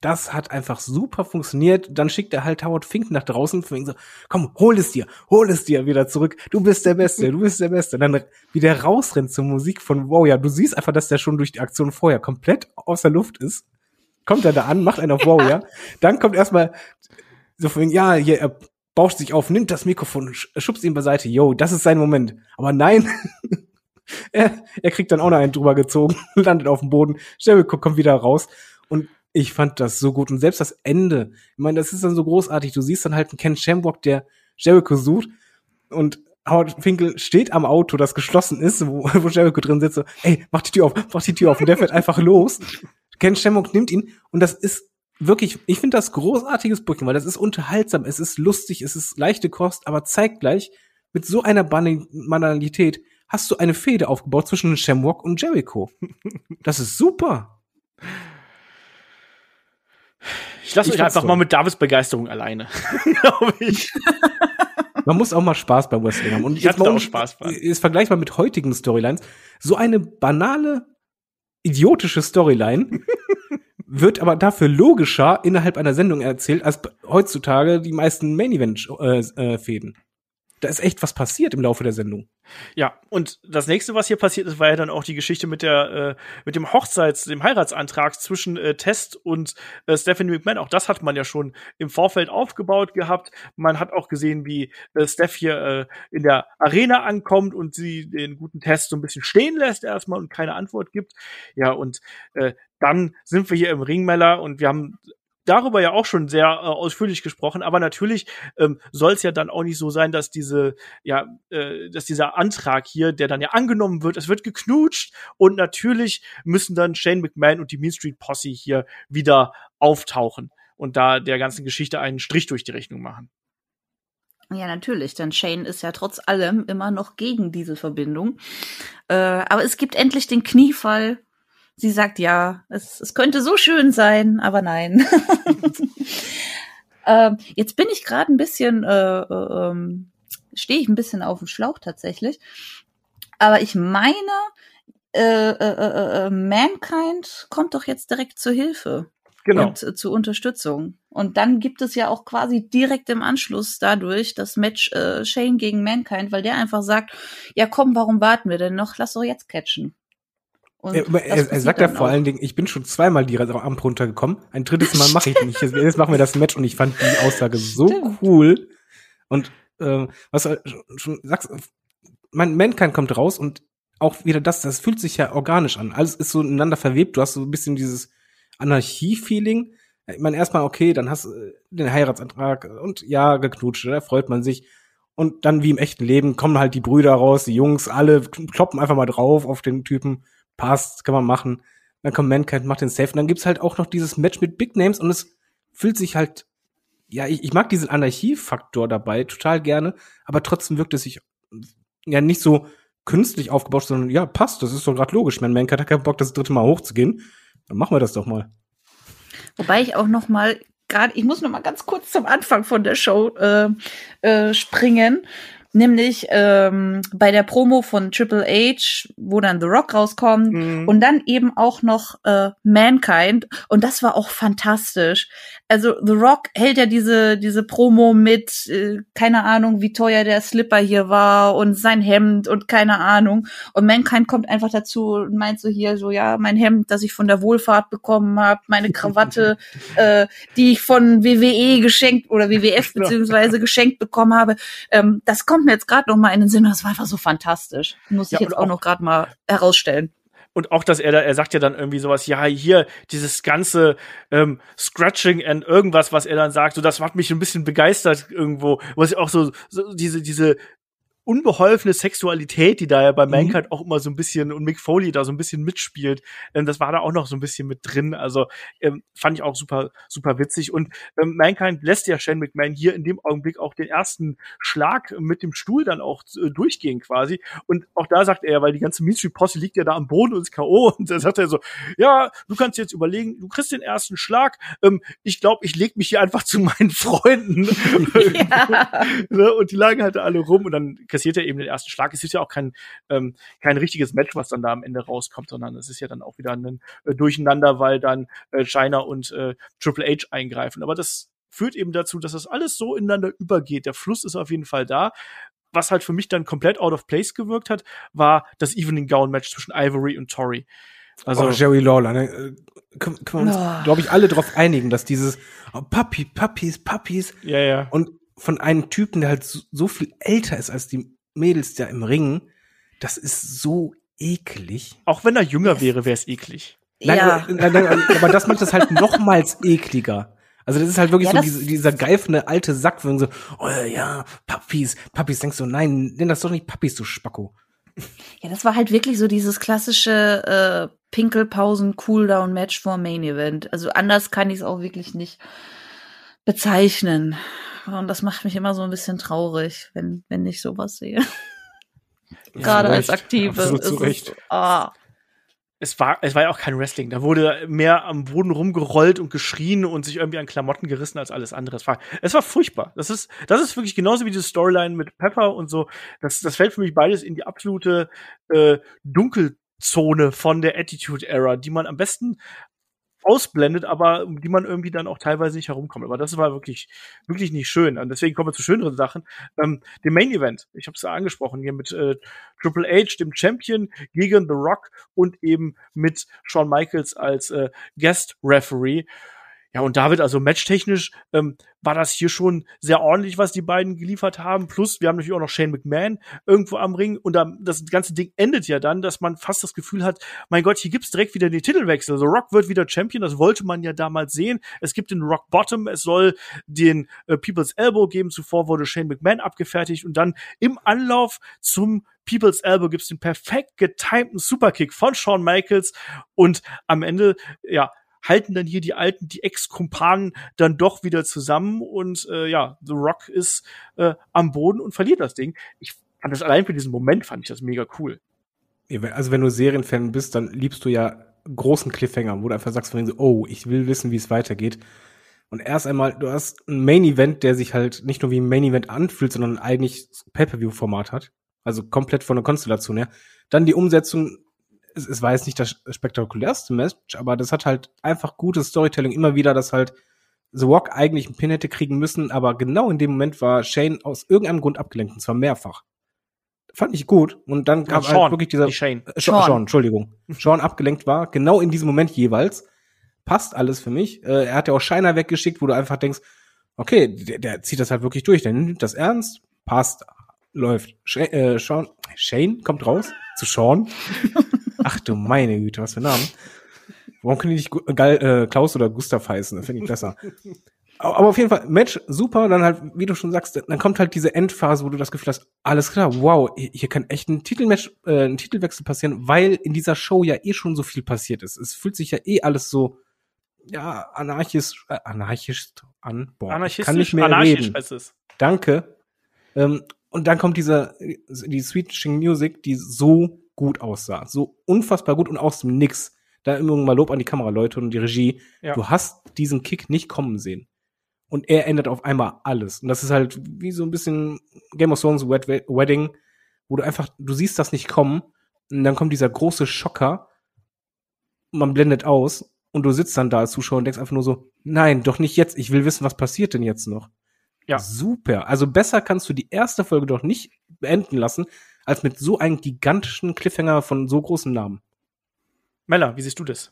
das hat einfach super funktioniert. Dann schickt er halt Howard Fink nach draußen und so, komm, hol es dir, hol es dir wieder zurück. Du bist der Beste, du bist der Beste. Und dann wieder rausrennt zur Musik von Wow, ja, du siehst einfach, dass der schon durch die Aktion vorher komplett aus der Luft ist. Kommt er da an, macht einen auf Wow, ja. Dann kommt erstmal so von, ja, hier, er bauscht sich auf, nimmt das Mikrofon, schubst ihn beiseite. Yo, das ist sein Moment. Aber nein, er, er kriegt dann auch noch einen drüber gezogen, landet auf dem Boden. Jericho kommt wieder raus ich fand das so gut. Und selbst das Ende, ich meine, das ist dann so großartig. Du siehst dann halt einen Ken Shamrock, der Jericho sucht und Howard Finkel steht am Auto, das geschlossen ist, wo, wo Jericho drin sitzt, so, ey, mach die Tür auf, mach die Tür auf. Und der fährt einfach los. Ken Shamrock nimmt ihn und das ist wirklich, ich finde das großartiges Booking, weil das ist unterhaltsam, es ist lustig, es ist leichte Kost, aber zeigt gleich, mit so einer Banalität hast du eine Fehde aufgebaut zwischen Shamrock und Jericho. Das ist super. Ich lasse euch einfach so. mal mit Davids Begeisterung alleine, glaube ich. Man muss auch mal Spaß beim Wrestling haben. Und ich hatte auch Spaß bei. Ist vergleichbar mit heutigen Storylines. So eine banale, idiotische Storyline wird aber dafür logischer innerhalb einer Sendung erzählt als heutzutage die meisten Main Event äh, äh, Fäden da ist echt was passiert im Laufe der Sendung. Ja, und das nächste, was hier passiert ist, war ja dann auch die Geschichte mit der, äh, mit dem Hochzeits-, dem Heiratsantrag zwischen äh, Test und äh, Stephanie McMahon. Auch das hat man ja schon im Vorfeld aufgebaut gehabt. Man hat auch gesehen, wie äh, Steph hier äh, in der Arena ankommt und sie den guten Test so ein bisschen stehen lässt erstmal und keine Antwort gibt. Ja, und äh, dann sind wir hier im Ringmeller und wir haben darüber ja auch schon sehr äh, ausführlich gesprochen, aber natürlich ähm, soll es ja dann auch nicht so sein, dass diese, ja, äh, dass dieser Antrag hier, der dann ja angenommen wird, es wird geknutscht und natürlich müssen dann Shane McMahon und die Mean Street Posse hier wieder auftauchen und da der ganzen Geschichte einen Strich durch die Rechnung machen. Ja, natürlich, denn Shane ist ja trotz allem immer noch gegen diese Verbindung. Äh, aber es gibt endlich den Kniefall Sie sagt ja, es, es könnte so schön sein, aber nein. ähm, jetzt bin ich gerade ein bisschen, äh, äh, ähm, stehe ich ein bisschen auf dem Schlauch tatsächlich. Aber ich meine, äh, äh, äh, äh, Mankind kommt doch jetzt direkt zur Hilfe. Genau. Und äh, zur Unterstützung. Und dann gibt es ja auch quasi direkt im Anschluss dadurch das Match äh, Shane gegen Mankind, weil der einfach sagt, ja komm, warum warten wir denn noch? Lass doch jetzt catchen. Er, er, er, sagt ja vor allen Dingen, ich bin schon zweimal die Rampe runtergekommen. Ein drittes Mal mache ich nicht. Jetzt machen wir das Match und ich fand die Aussage so Stimmt. cool. Und äh, was du schon sagst, mein Mankind kommt raus und auch wieder das, das fühlt sich ja organisch an. Alles ist so ineinander verwebt. Du hast so ein bisschen dieses Anarchie-Feeling. Ich meine, erstmal, okay, dann hast du äh, den Heiratsantrag und ja, geknutscht, da freut man sich. Und dann wie im echten Leben kommen halt die Brüder raus, die Jungs, alle kloppen einfach mal drauf auf den Typen passt, kann man machen. Dann kommt Mankind, macht den Safe. Und dann gibt's halt auch noch dieses Match mit Big Names und es fühlt sich halt, ja, ich, ich mag diesen Anarchiefaktor dabei total gerne, aber trotzdem wirkt es sich ja nicht so künstlich aufgebaut, sondern ja, passt, das ist doch gerade logisch. Mein Mankind hat keinen Bock, das dritte Mal hochzugehen. Dann machen wir das doch mal. Wobei ich auch noch mal gerade, ich muss noch mal ganz kurz zum Anfang von der Show äh, äh, springen Nämlich ähm, bei der Promo von Triple H, wo dann The Rock rauskommt mhm. und dann eben auch noch äh, Mankind. Und das war auch fantastisch. Also The Rock hält ja diese, diese Promo mit, äh, keine Ahnung, wie teuer der Slipper hier war und sein Hemd und keine Ahnung. Und Mankind kommt einfach dazu und meint so hier so, ja, mein Hemd, das ich von der Wohlfahrt bekommen habe, meine Krawatte, äh, die ich von WWE geschenkt oder WWF genau. beziehungsweise geschenkt bekommen habe. Ähm, das kommt mir jetzt gerade noch mal in den Sinn. Das war einfach so fantastisch. Muss ich jetzt auch, auch noch gerade mal herausstellen und auch, dass er da, er sagt ja dann irgendwie sowas, ja, hier, dieses ganze ähm, Scratching and irgendwas, was er dann sagt, so das macht mich ein bisschen begeistert irgendwo, was ich auch so, so diese, diese unbeholfene Sexualität, die da ja bei mhm. Mankind mhm. auch immer so ein bisschen und Mick Foley da so ein bisschen mitspielt, ähm, das war da auch noch so ein bisschen mit drin. Also ähm, fand ich auch super, super witzig. Und ähm, Mankind lässt ja Shane McMahon hier in dem Augenblick auch den ersten Schlag mit dem Stuhl dann auch äh, durchgehen quasi. Und auch da sagt er, weil die ganze Mystery Posse liegt ja da am Boden und ist K.O. Und da sagt er so, ja, du kannst jetzt überlegen, du kriegst den ersten Schlag. Ähm, ich glaube, ich leg mich hier einfach zu meinen Freunden. Ja. Ne, und die lagen halt da alle rum und dann kassiert er eben den ersten Schlag. Es ist ja auch kein, ähm, kein richtiges Match, was dann da am Ende rauskommt, sondern es ist ja dann auch wieder ein äh, Durcheinander, weil dann äh, China und äh, Triple H eingreifen. Aber das führt eben dazu, dass das alles so ineinander übergeht. Der Fluss ist auf jeden Fall da. Was halt für mich dann komplett out of place gewirkt hat, war das Evening Gown Match zwischen Ivory und Tori. Also oh, Jerry Lawler, ne? Äh, können, können wir uns, oh. glaube ich, alle darauf einigen, dass dieses oh, Puppy, Puppies, Puppies ja, ja. und von einem Typen, der halt so, so viel älter ist als die Mädels da im Ring, das ist so eklig. Auch wenn er jünger wäre, wäre es eklig. Nein, ja. aber, nein, nein, aber das macht es halt nochmals ekliger. Also das ist halt wirklich ja, so diese, dieser geifende alte Sack, wenn so, oh ja, Puppies, Puppies, denkst du, nein, nenn das doch nicht Puppies, du Spacko. Ja, das war halt wirklich so dieses klassische äh, Pinkelpausen-Cooldown-Match vor Main Event. Also anders kann ich es auch wirklich nicht bezeichnen. Und das macht mich immer so ein bisschen traurig, wenn, wenn ich sowas sehe. Gerade als Aktive. Absolut zu Recht. Es, ah. es war, es war ja auch kein Wrestling. Da wurde mehr am Boden rumgerollt und geschrien und sich irgendwie an Klamotten gerissen als alles andere. Es war, es war furchtbar. Das ist, das ist wirklich genauso wie die Storyline mit Pepper und so. Das, das fällt für mich beides in die absolute äh, Dunkelzone von der Attitude Era, die man am besten ausblendet, aber um die man irgendwie dann auch teilweise nicht herumkommt. Aber das war wirklich, wirklich nicht schön. Und deswegen kommen wir zu schöneren Sachen. Ähm, dem Main Event, ich habe es ja angesprochen, hier mit äh, Triple H, dem Champion, gegen The Rock und eben mit Shawn Michaels als äh, Guest Referee. Ja, und David, also matchtechnisch ähm, war das hier schon sehr ordentlich, was die beiden geliefert haben. Plus, wir haben natürlich auch noch Shane McMahon irgendwo am Ring. Und dann, das ganze Ding endet ja dann, dass man fast das Gefühl hat, mein Gott, hier gibt's direkt wieder den Titelwechsel. Also Rock wird wieder Champion, das wollte man ja damals sehen. Es gibt den Rock Bottom, es soll den äh, People's Elbow geben. Zuvor wurde Shane McMahon abgefertigt und dann im Anlauf zum People's Elbow gibt's den perfekt getimten Superkick von Shawn Michaels und am Ende, ja, halten dann hier die alten, die Ex-Kumpanen dann doch wieder zusammen und äh, ja, The Rock ist äh, am Boden und verliert das Ding. Ich fand das allein für diesen Moment fand ich das mega cool. Also wenn du Serienfan bist, dann liebst du ja großen Cliffhanger, wo du einfach sagst, oh, ich will wissen, wie es weitergeht. Und erst einmal, du hast ein Main Event, der sich halt nicht nur wie ein Main Event anfühlt, sondern eigentlich Pay-per-view-Format hat. Also komplett von der Konstellation her. Dann die Umsetzung es, es war jetzt nicht das spektakulärste Match, aber das hat halt einfach gutes Storytelling immer wieder, dass halt The Rock eigentlich einen Pin hätte kriegen müssen, aber genau in dem Moment war Shane aus irgendeinem Grund abgelenkt, und zwar mehrfach. Fand ich gut. Und dann kam ja, halt wirklich dieser Shane. Äh, Sean. Sean, Entschuldigung. Sean abgelenkt war, genau in diesem Moment jeweils. Passt alles für mich. Äh, er hat ja auch Shiner weggeschickt, wo du einfach denkst, okay, der, der zieht das halt wirklich durch, der nimmt das ernst, passt, läuft. Sh äh, Sean, Shane kommt raus zu Sean. Ach du meine Güte, was für Namen. Warum können die nicht äh, Klaus oder Gustav heißen? Das finde ich besser. Aber auf jeden Fall, Match super, dann halt, wie du schon sagst, dann kommt halt diese Endphase, wo du das Gefühl hast, alles klar, wow, hier kann echt ein Titelmatch, äh, ein Titelwechsel passieren, weil in dieser Show ja eh schon so viel passiert ist. Es fühlt sich ja eh alles so, ja, anarchisch, äh, anarchisch an. Boah, Anarchistisch, kann nicht mehr anarchisch reden. heißt es. Danke. Ähm, und dann kommt diese, die Switching Music, die so gut aussah. So unfassbar gut und aus dem Nix. Da immer mal Lob an die Kameraleute und die Regie. Ja. Du hast diesen Kick nicht kommen sehen. Und er ändert auf einmal alles. Und das ist halt wie so ein bisschen Game of Thrones Wedding, wo du einfach, du siehst das nicht kommen. Und dann kommt dieser große Schocker. Man blendet aus. Und du sitzt dann da als Zuschauer und denkst einfach nur so, nein, doch nicht jetzt. Ich will wissen, was passiert denn jetzt noch. Ja. Super. Also besser kannst du die erste Folge doch nicht beenden lassen, als mit so einem gigantischen Cliffhanger von so großem Namen. Mella, wie siehst du das?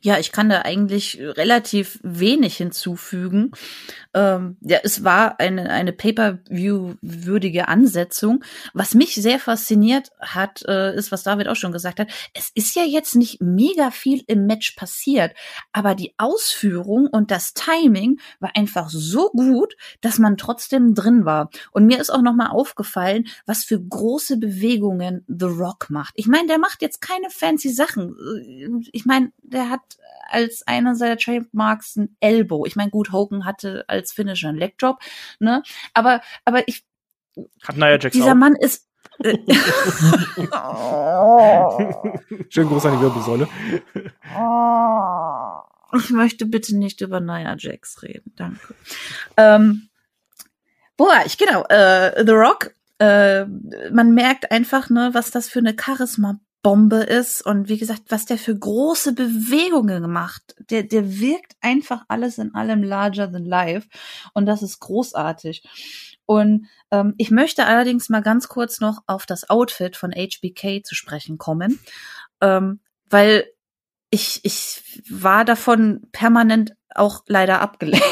Ja, ich kann da eigentlich relativ wenig hinzufügen. Ähm, ja, es war eine, eine Pay-per-view-würdige Ansetzung. Was mich sehr fasziniert hat, äh, ist, was David auch schon gesagt hat. Es ist ja jetzt nicht mega viel im Match passiert, aber die Ausführung und das Timing war einfach so gut, dass man trotzdem drin war. Und mir ist auch noch mal aufgefallen, was für große Bewegungen The Rock macht. Ich meine, der macht jetzt keine fancy Sachen. Ich meine, der hat als einer seiner Trademarks ein Elbow. Ich meine, gut, Hogan hatte als Finisher einen Legdrop, ne? Aber, aber ich. Hat Nia Jax Dieser auch. Mann ist. Schönen Gruß an die Wirbelsäule. Ich möchte bitte nicht über Nia Jax reden, danke. Ähm, boah, ich genau, äh, The Rock, äh, man merkt einfach, ne, was das für eine Charisma Bombe ist und wie gesagt, was der für große Bewegungen gemacht. Der, der wirkt einfach alles in allem larger than life und das ist großartig. Und ähm, ich möchte allerdings mal ganz kurz noch auf das Outfit von HBK zu sprechen kommen, ähm, weil ich, ich war davon permanent auch leider abgelenkt.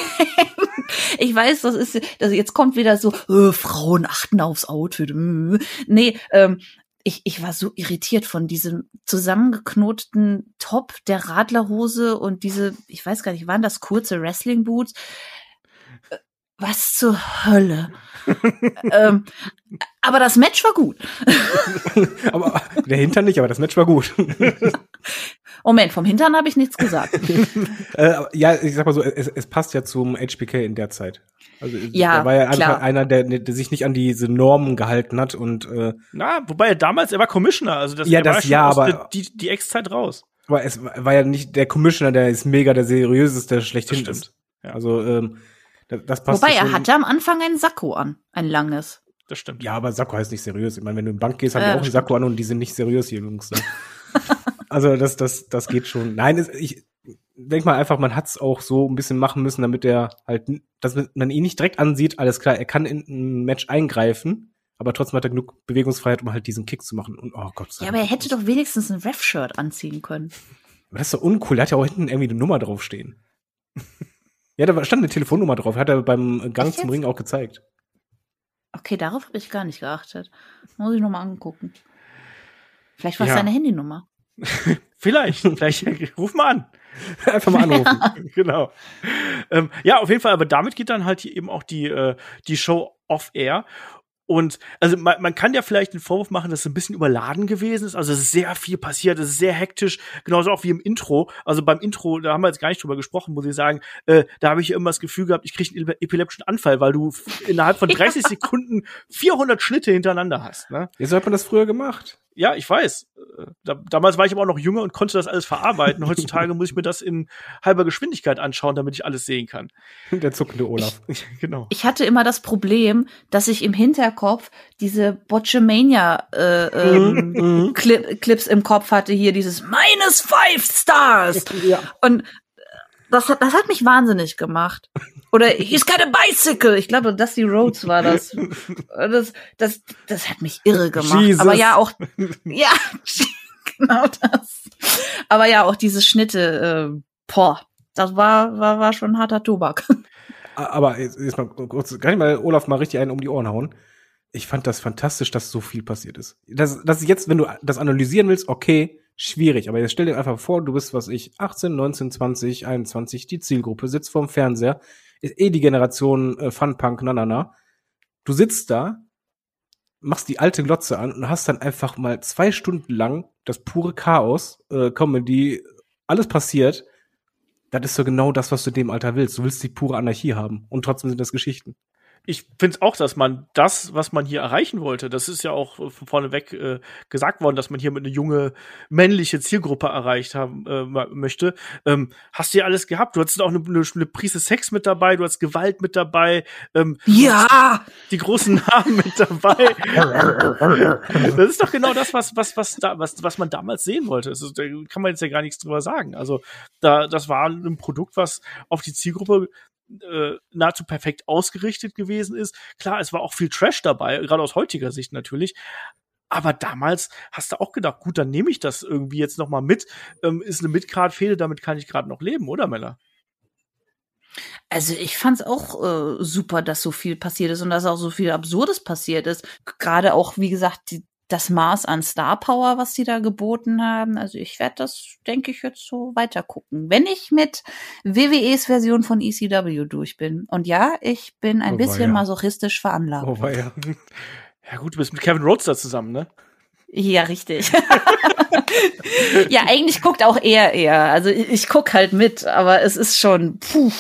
ich weiß, das ist, das jetzt kommt wieder so, äh, Frauen achten aufs Outfit. Äh. Nee, ähm, ich, ich war so irritiert von diesem zusammengeknoteten Top der Radlerhose und diese, ich weiß gar nicht, waren das kurze Wrestling Boots? Äh, was zur Hölle? ähm, aber das Match war gut. aber der Hintern nicht, aber das Match war gut. Moment, vom Hintern habe ich nichts gesagt. äh, ja, ich sag mal so, es, es passt ja zum HBK in der Zeit. Also ja, er war ja klar. einer, der, der sich nicht an diese Normen gehalten hat und äh, Na, wobei er damals, er war Commissioner, also das, Ja, das ja, aber- die, die Ex-Zeit raus. aber es war ja nicht der Commissioner, der ist mega der seriöseste schlechthin Das ist. stimmt. Ja. Also ähm, das, das passt Wobei schon. er hatte am Anfang ein Sakko an, ein langes. Das stimmt. Ja, aber Sakko heißt nicht seriös. Ich meine, wenn du in die Bank gehst, haben Ja, die auch einen Sakko an und die sind nicht seriös, die Jungs. Ne? also das, das, das geht schon. Nein, es, ich denk mal einfach, man hat's auch so ein bisschen machen müssen, damit er halt, dass man ihn nicht direkt ansieht. Alles klar, er kann in ein Match eingreifen, aber trotzdem hat er genug Bewegungsfreiheit, um halt diesen Kick zu machen. Und oh Gott, sei Ja, aber er Dank. hätte doch wenigstens ein Ref-Shirt anziehen können. Aber das ist doch uncool. Er hat ja auch hinten irgendwie eine Nummer draufstehen. ja, da stand eine Telefonnummer drauf. Hat er beim Gang Echt zum jetzt? Ring auch gezeigt. Okay, darauf habe ich gar nicht geachtet. Muss ich noch mal angucken. Vielleicht war es Ja. seine Handynummer. Vielleicht, vielleicht ruf mal an. Einfach mal anrufen. genau. Ähm, ja, auf jeden Fall, aber damit geht dann halt hier eben auch die, äh, die Show off-air. Und also man, man kann ja vielleicht den Vorwurf machen, dass es ein bisschen überladen gewesen ist. Also es ist sehr viel passiert, es ist sehr hektisch, genauso auch wie im Intro. Also beim Intro, da haben wir jetzt gar nicht drüber gesprochen, muss ich sagen, äh, da habe ich immer das Gefühl gehabt, ich kriege einen ep- epileptischen Anfall, weil du innerhalb von 30 Sekunden 400 Schnitte hintereinander hast. Ne? Ja, so hat man das früher gemacht. Ja, ich weiß. Da, damals war ich aber auch noch jünger und konnte das alles verarbeiten. Heutzutage muss ich mir das in halber Geschwindigkeit anschauen, damit ich alles sehen kann. Der zuckende Olaf. genau. Ich hatte immer das Problem, dass ich im Hinterkopf diese Botchamania äh, ähm, Mhm. Cli Clips im Kopf hatte, hier dieses minus five stars. Ja. Und das hat, das hat mich wahnsinnig gemacht. Oder he's got a bicycle. Ich glaube, Dusty Rhodes war das. Das, das, das hat mich irre gemacht. Jesus. Aber ja, auch, ja, genau das. Aber ja, auch diese Schnitte, äh, boah, das war, war, war schon harter Tobak. Aber jetzt, jetzt mal kurz, kann ich mal Olaf mal richtig einen um die Ohren hauen? Ich fand das fantastisch, dass so viel passiert ist. Das, das ist jetzt, wenn du das analysieren willst, okay, schwierig. Aber jetzt stell dir einfach vor, du bist, was ich, 18, 19, 20, 21, die Zielgruppe, sitzt vorm Fernseher, ist eh die Generation äh, Funpunk, na, na, na. Du sitzt da, machst die alte Glotze an und hast dann einfach mal zwei Stunden lang das pure Chaos, äh, Comedy, alles passiert. Das ist so genau das, was du in dem Alter willst. Du willst die pure Anarchie haben. Und trotzdem sind das Geschichten. Ich finde auch, dass man das, was man hier erreichen wollte, das ist ja auch von vorneweg äh, gesagt worden, dass man hier mit eine junge männliche Zielgruppe erreicht haben äh, möchte. Ähm, hast du ja alles gehabt. Du hattest auch eine, eine, eine Prise Sex mit dabei, du hast Gewalt mit dabei. Ähm, ja! Die großen Namen mit dabei. das ist doch genau das, was, was, was, da, was, was man damals sehen wollte. Ist, da kann man jetzt ja gar nichts drüber sagen. Also, da, das war ein Produkt, was auf die Zielgruppe äh, nahezu perfekt ausgerichtet gewesen ist. Klar, es war auch viel Trash dabei, gerade aus heutiger Sicht natürlich. Aber damals hast du auch gedacht, gut, dann nehme ich das irgendwie jetzt noch mal mit. Ähm, ist eine Midcard-Fehde, damit kann ich gerade noch leben, oder Mella? Also ich fand's auch äh, super, dass so viel passiert ist und dass auch so viel Absurdes passiert ist. Gerade auch, wie gesagt, die, das Maß an Star Power, was sie da geboten haben. Also ich werde das, denke ich, jetzt so weiter gucken. Wenn ich mit WWEs Version von ECW durch bin. Und ja, ich bin ein oh, bisschen ja. masochistisch veranlagt. Oh, ja. ja gut, du bist mit Kevin Rhodes da zusammen, ne? Ja, richtig. ja, eigentlich guckt auch er eher. Also ich, ich guck halt mit, aber es ist schon, puh.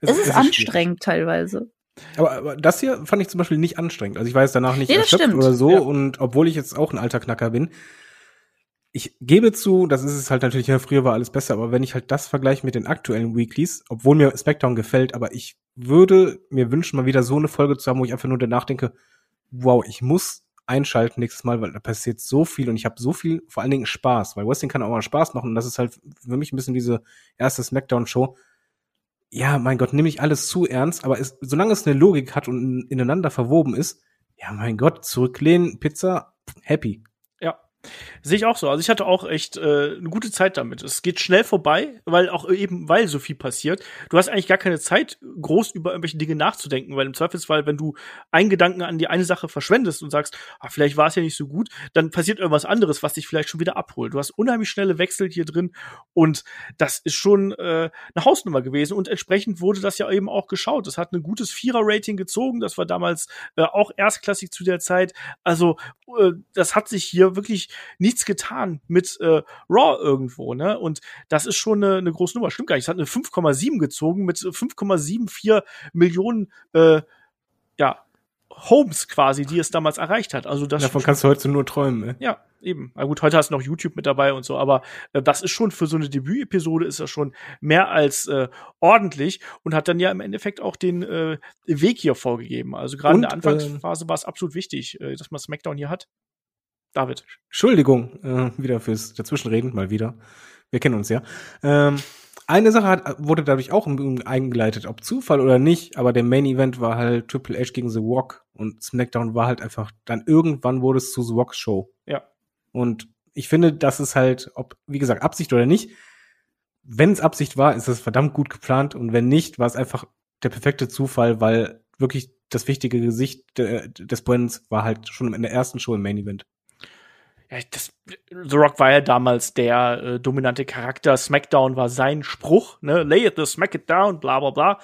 Es, es ist, ist anstrengend schwierig. teilweise. Aber, aber das hier fand ich zum Beispiel nicht anstrengend. Also ich war jetzt danach nicht ja, erschöpft stimmt. oder so. Ja. Und obwohl ich jetzt auch ein alter Knacker bin, ich gebe zu, das ist es halt natürlich, ja, früher war alles besser, aber wenn ich halt das vergleiche mit den aktuellen Weeklies, obwohl mir SmackDown gefällt, aber ich würde mir wünschen, mal wieder so eine Folge zu haben, wo ich einfach nur danach denke, wow, ich muss einschalten nächstes Mal, weil da passiert so viel und ich habe so viel, vor allen Dingen Spaß, weil Wrestling kann auch mal Spaß machen und das ist halt für mich ein bisschen diese erste Smackdown-Show, ja, mein Gott, nehme ich alles zu ernst, aber es, solange es eine Logik hat und ineinander verwoben ist, ja, mein Gott, zurücklehnen, Pizza, happy. Sehe ich auch so. Also ich hatte auch echt äh, eine gute Zeit damit. Es geht schnell vorbei, weil auch eben, weil so viel passiert. Du hast eigentlich gar keine Zeit, groß über irgendwelche Dinge nachzudenken, weil im Zweifelsfall, wenn du einen Gedanken an die eine Sache verschwendest und sagst, ah, vielleicht war es ja nicht so gut, dann passiert irgendwas anderes, was dich vielleicht schon wieder abholt. Du hast unheimlich schnelle Wechsel hier drin und das ist schon äh, eine Hausnummer gewesen und entsprechend wurde das ja eben auch geschaut. Das hat ein gutes Vierer-Rating gezogen. Das war damals äh, auch erstklassig zu der Zeit. Also äh, das hat sich hier wirklich nichts getan mit äh, Raw irgendwo, ne? Und das ist schon eine, eine große Nummer. Stimmt gar nicht. Es hat eine 5,7 gezogen mit 5,74 Millionen äh, ja, Homes quasi, die es damals erreicht hat. Also das davon kannst du heute nur träumen. Ne? Ja, eben. Na gut, heute hast du noch YouTube mit dabei und so, aber äh, das ist schon für so eine Debütepisode ist das schon mehr als äh, ordentlich und hat dann ja im Endeffekt auch den äh, Weg hier vorgegeben. Also gerade in der Anfangsphase äh, war es absolut wichtig, äh, dass man SmackDown hier hat. David. Entschuldigung, äh, wieder fürs Dazwischenreden, mal wieder. Wir kennen uns ja. Ähm, eine Sache hat, wurde dadurch auch eingeleitet, ob Zufall oder nicht, aber der Main Event war halt Triple H gegen The Rock und SmackDown war halt einfach, dann irgendwann wurde es zu The Rock Show. Ja. Und ich finde, das ist halt, ob, wie gesagt, Absicht oder nicht, wenn es Absicht war, ist es verdammt gut geplant und wenn nicht, war es einfach der perfekte Zufall, weil wirklich das wichtige Gesicht de, des Brands war halt schon in der ersten Show im Main Event ja, das, The Rock war ja damals der äh, dominante Charakter. SmackDown war sein Spruch, ne? Lay it, smack it down, bla bla bla.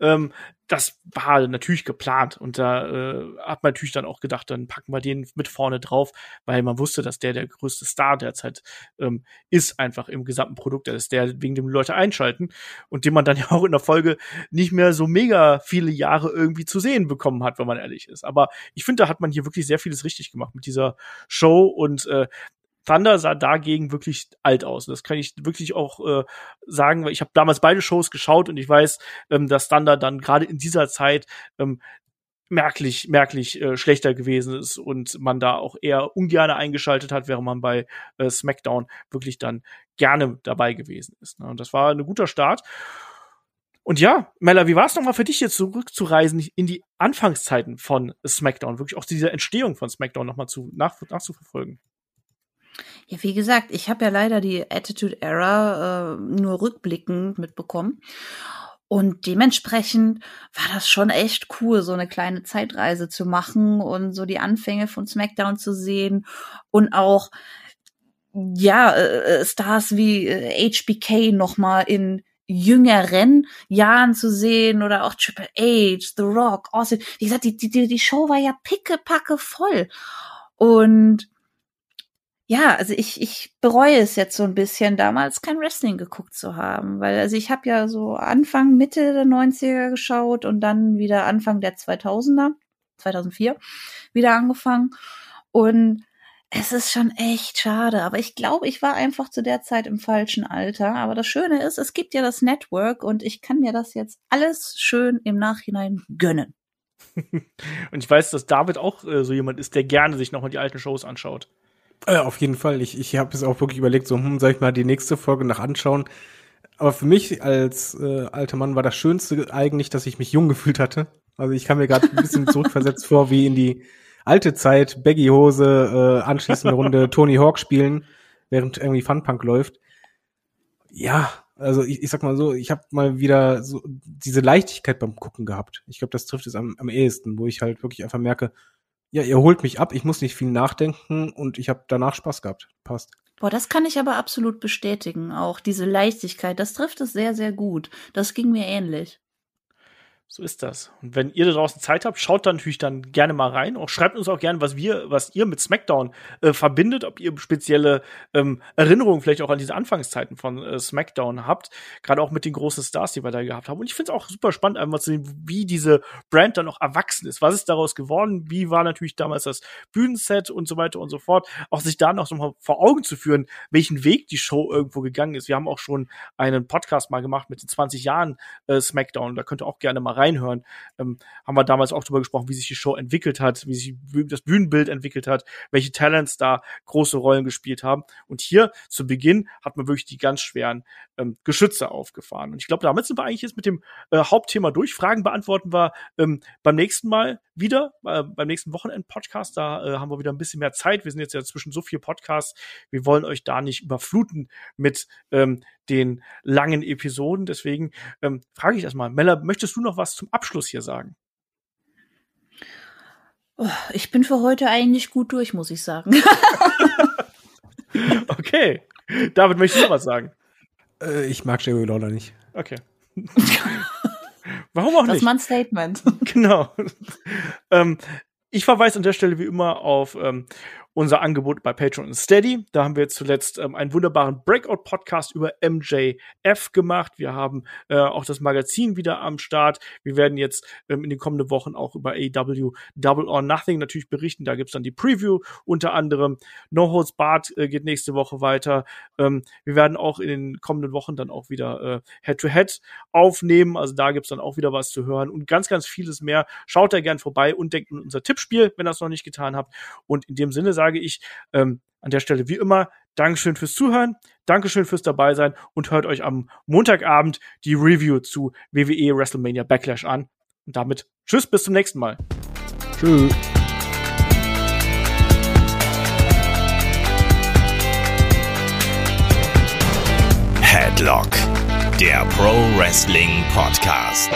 Ähm, das war natürlich geplant und da äh, hat man natürlich dann auch gedacht, dann packen wir den mit vorne drauf, weil man wusste, dass der der größte Star derzeit ähm, ist einfach im gesamten Produkt. Ist der, wegen dem Leute einschalten und den man dann ja auch in der Folge nicht mehr so mega viele Jahre irgendwie zu sehen bekommen hat, wenn man ehrlich ist. Aber ich finde, da hat man hier wirklich sehr vieles richtig gemacht mit dieser Show und äh, Thunder sah dagegen wirklich alt aus. Das kann ich wirklich auch äh, sagen, weil ich habe damals beide Shows geschaut und ich weiß, ähm, dass Thunder dann gerade in dieser Zeit ähm, merklich, merklich äh, schlechter gewesen ist und man da auch eher ungerne eingeschaltet hat, während man bei äh, SmackDown wirklich dann gerne dabei gewesen ist. Ne? Und das war ein guter Start. Und ja, Mella, wie war es nochmal für dich jetzt zurückzureisen in die Anfangszeiten von SmackDown, wirklich auch diese Entstehung von SmackDown nochmal zu, nach, nachzuverfolgen? Ja, wie gesagt, ich habe ja leider die Attitude Era äh, nur rückblickend mitbekommen. Und dementsprechend war das schon echt cool, so eine kleine Zeitreise zu machen und so die Anfänge von SmackDown zu sehen und auch ja äh, äh Stars wie äh, HBK noch mal in jüngeren Jahren zu sehen oder auch Triple H, The Rock, Austin. Wie gesagt, die, die, die Show war ja pickepacke voll. Und ja, also ich, ich bereue es jetzt so ein bisschen, damals kein Wrestling geguckt zu haben, weil also ich habe ja so Anfang, Mitte der 90er geschaut und dann wieder Anfang der 2000er, 2004 wieder angefangen und es ist schon echt schade, aber ich glaube, ich war einfach zu der Zeit im falschen Alter. Aber das Schöne ist, es gibt ja das Network und ich kann mir das jetzt alles schön im Nachhinein gönnen. und ich weiß, dass David auch äh, so jemand ist, der gerne sich nochmal die alten Shows anschaut. Äh, auf jeden Fall. Ich, ich habe es auch wirklich überlegt, so, hm, soll ich mal die nächste Folge nach anschauen? Aber für mich als äh, alter Mann war das Schönste eigentlich, dass ich mich jung gefühlt hatte. Also ich kam mir gerade ein bisschen zurückversetzt vor, wie in die alte Zeit, Baggy-Hose, äh, anschließende Runde Tony Hawk spielen, während irgendwie Funpunk läuft. Ja, also ich, ich sag mal so, ich habe mal wieder so diese Leichtigkeit beim Gucken gehabt. Ich glaube, das trifft es am, am ehesten, wo ich halt wirklich einfach merke, ja, ihr holt mich ab, ich muss nicht viel nachdenken und ich habe danach Spaß gehabt. Passt. Boah, das kann ich aber absolut bestätigen. Auch diese Leichtigkeit, das trifft es sehr, sehr gut. Das ging mir ähnlich. So ist das. Und wenn ihr da draußen Zeit habt, schaut dann natürlich dann gerne mal rein. Auch schreibt uns auch gerne, was wir, was ihr mit SmackDown äh, verbindet, ob ihr spezielle ähm, Erinnerungen vielleicht auch an diese Anfangszeiten von äh, SmackDown habt. Gerade auch mit den großen Stars, die wir da gehabt haben. Und ich finde es auch super spannend, einmal zu sehen, wie diese Brand dann noch erwachsen ist. Was ist daraus geworden? Wie war natürlich damals das Bühnenset und so weiter und so fort. Auch sich da noch mal vor Augen zu führen, welchen Weg die Show irgendwo gegangen ist. Wir haben auch schon einen Podcast mal gemacht mit den 20 Jahren äh, SmackDown. Da könnt ihr auch gerne mal reinhören. Ähm, haben wir damals auch darüber gesprochen, wie sich die Show entwickelt hat, wie sich das Bühnenbild entwickelt hat, welche Talents da große Rollen gespielt haben. Und hier zu Beginn hat man wirklich die ganz schweren ähm, Geschütze aufgefahren. Und ich glaube, damit sind wir eigentlich jetzt mit dem äh, Hauptthema durch. Fragen beantworten wir ähm, beim nächsten Mal wieder, äh, beim nächsten Wochenend-Podcast. Da äh, haben wir wieder ein bisschen mehr Zeit. Wir sind jetzt ja zwischen so viel Podcasts. Wir wollen euch da nicht überfluten mit ähm, den langen Episoden. Deswegen ähm, frage ich erstmal, Mella, möchtest du noch was zum Abschluss hier sagen? Oh, ich bin für heute eigentlich gut durch, muss ich sagen. okay. David, möchtest du noch was sagen? Äh, ich mag Jerry Lawler nicht. Okay. Warum auch nicht? Das ist mein Statement. Genau. ähm, ich verweise an der Stelle wie immer auf ähm, unser Angebot bei Patreon und Steady. Da haben wir zuletzt ähm, einen wunderbaren Breakout-Podcast über MJF gemacht. Wir haben äh, auch das Magazin wieder am Start. Wir werden jetzt ähm, in den kommenden Wochen auch über AW Double or Nothing natürlich berichten. Da gibt's dann die Preview unter anderem. No Holds Barred äh, geht nächste Woche weiter. Ähm, wir werden auch in den kommenden Wochen dann auch wieder Head-to-Head äh, -head aufnehmen. Also da gibt's dann auch wieder was zu hören und ganz, ganz vieles mehr. Schaut da gern vorbei und denkt an unser Tippspiel, wenn ihr das noch nicht getan habt. Und in dem Sinne sage ich ähm, an der Stelle wie immer Dankeschön fürs Zuhören, Dankeschön fürs dabei sein und hört euch am Montagabend die Review zu WWE WrestleMania Backlash an. Und damit tschüss, bis zum nächsten Mal. Tschüss. Headlock, der Pro Wrestling Podcast.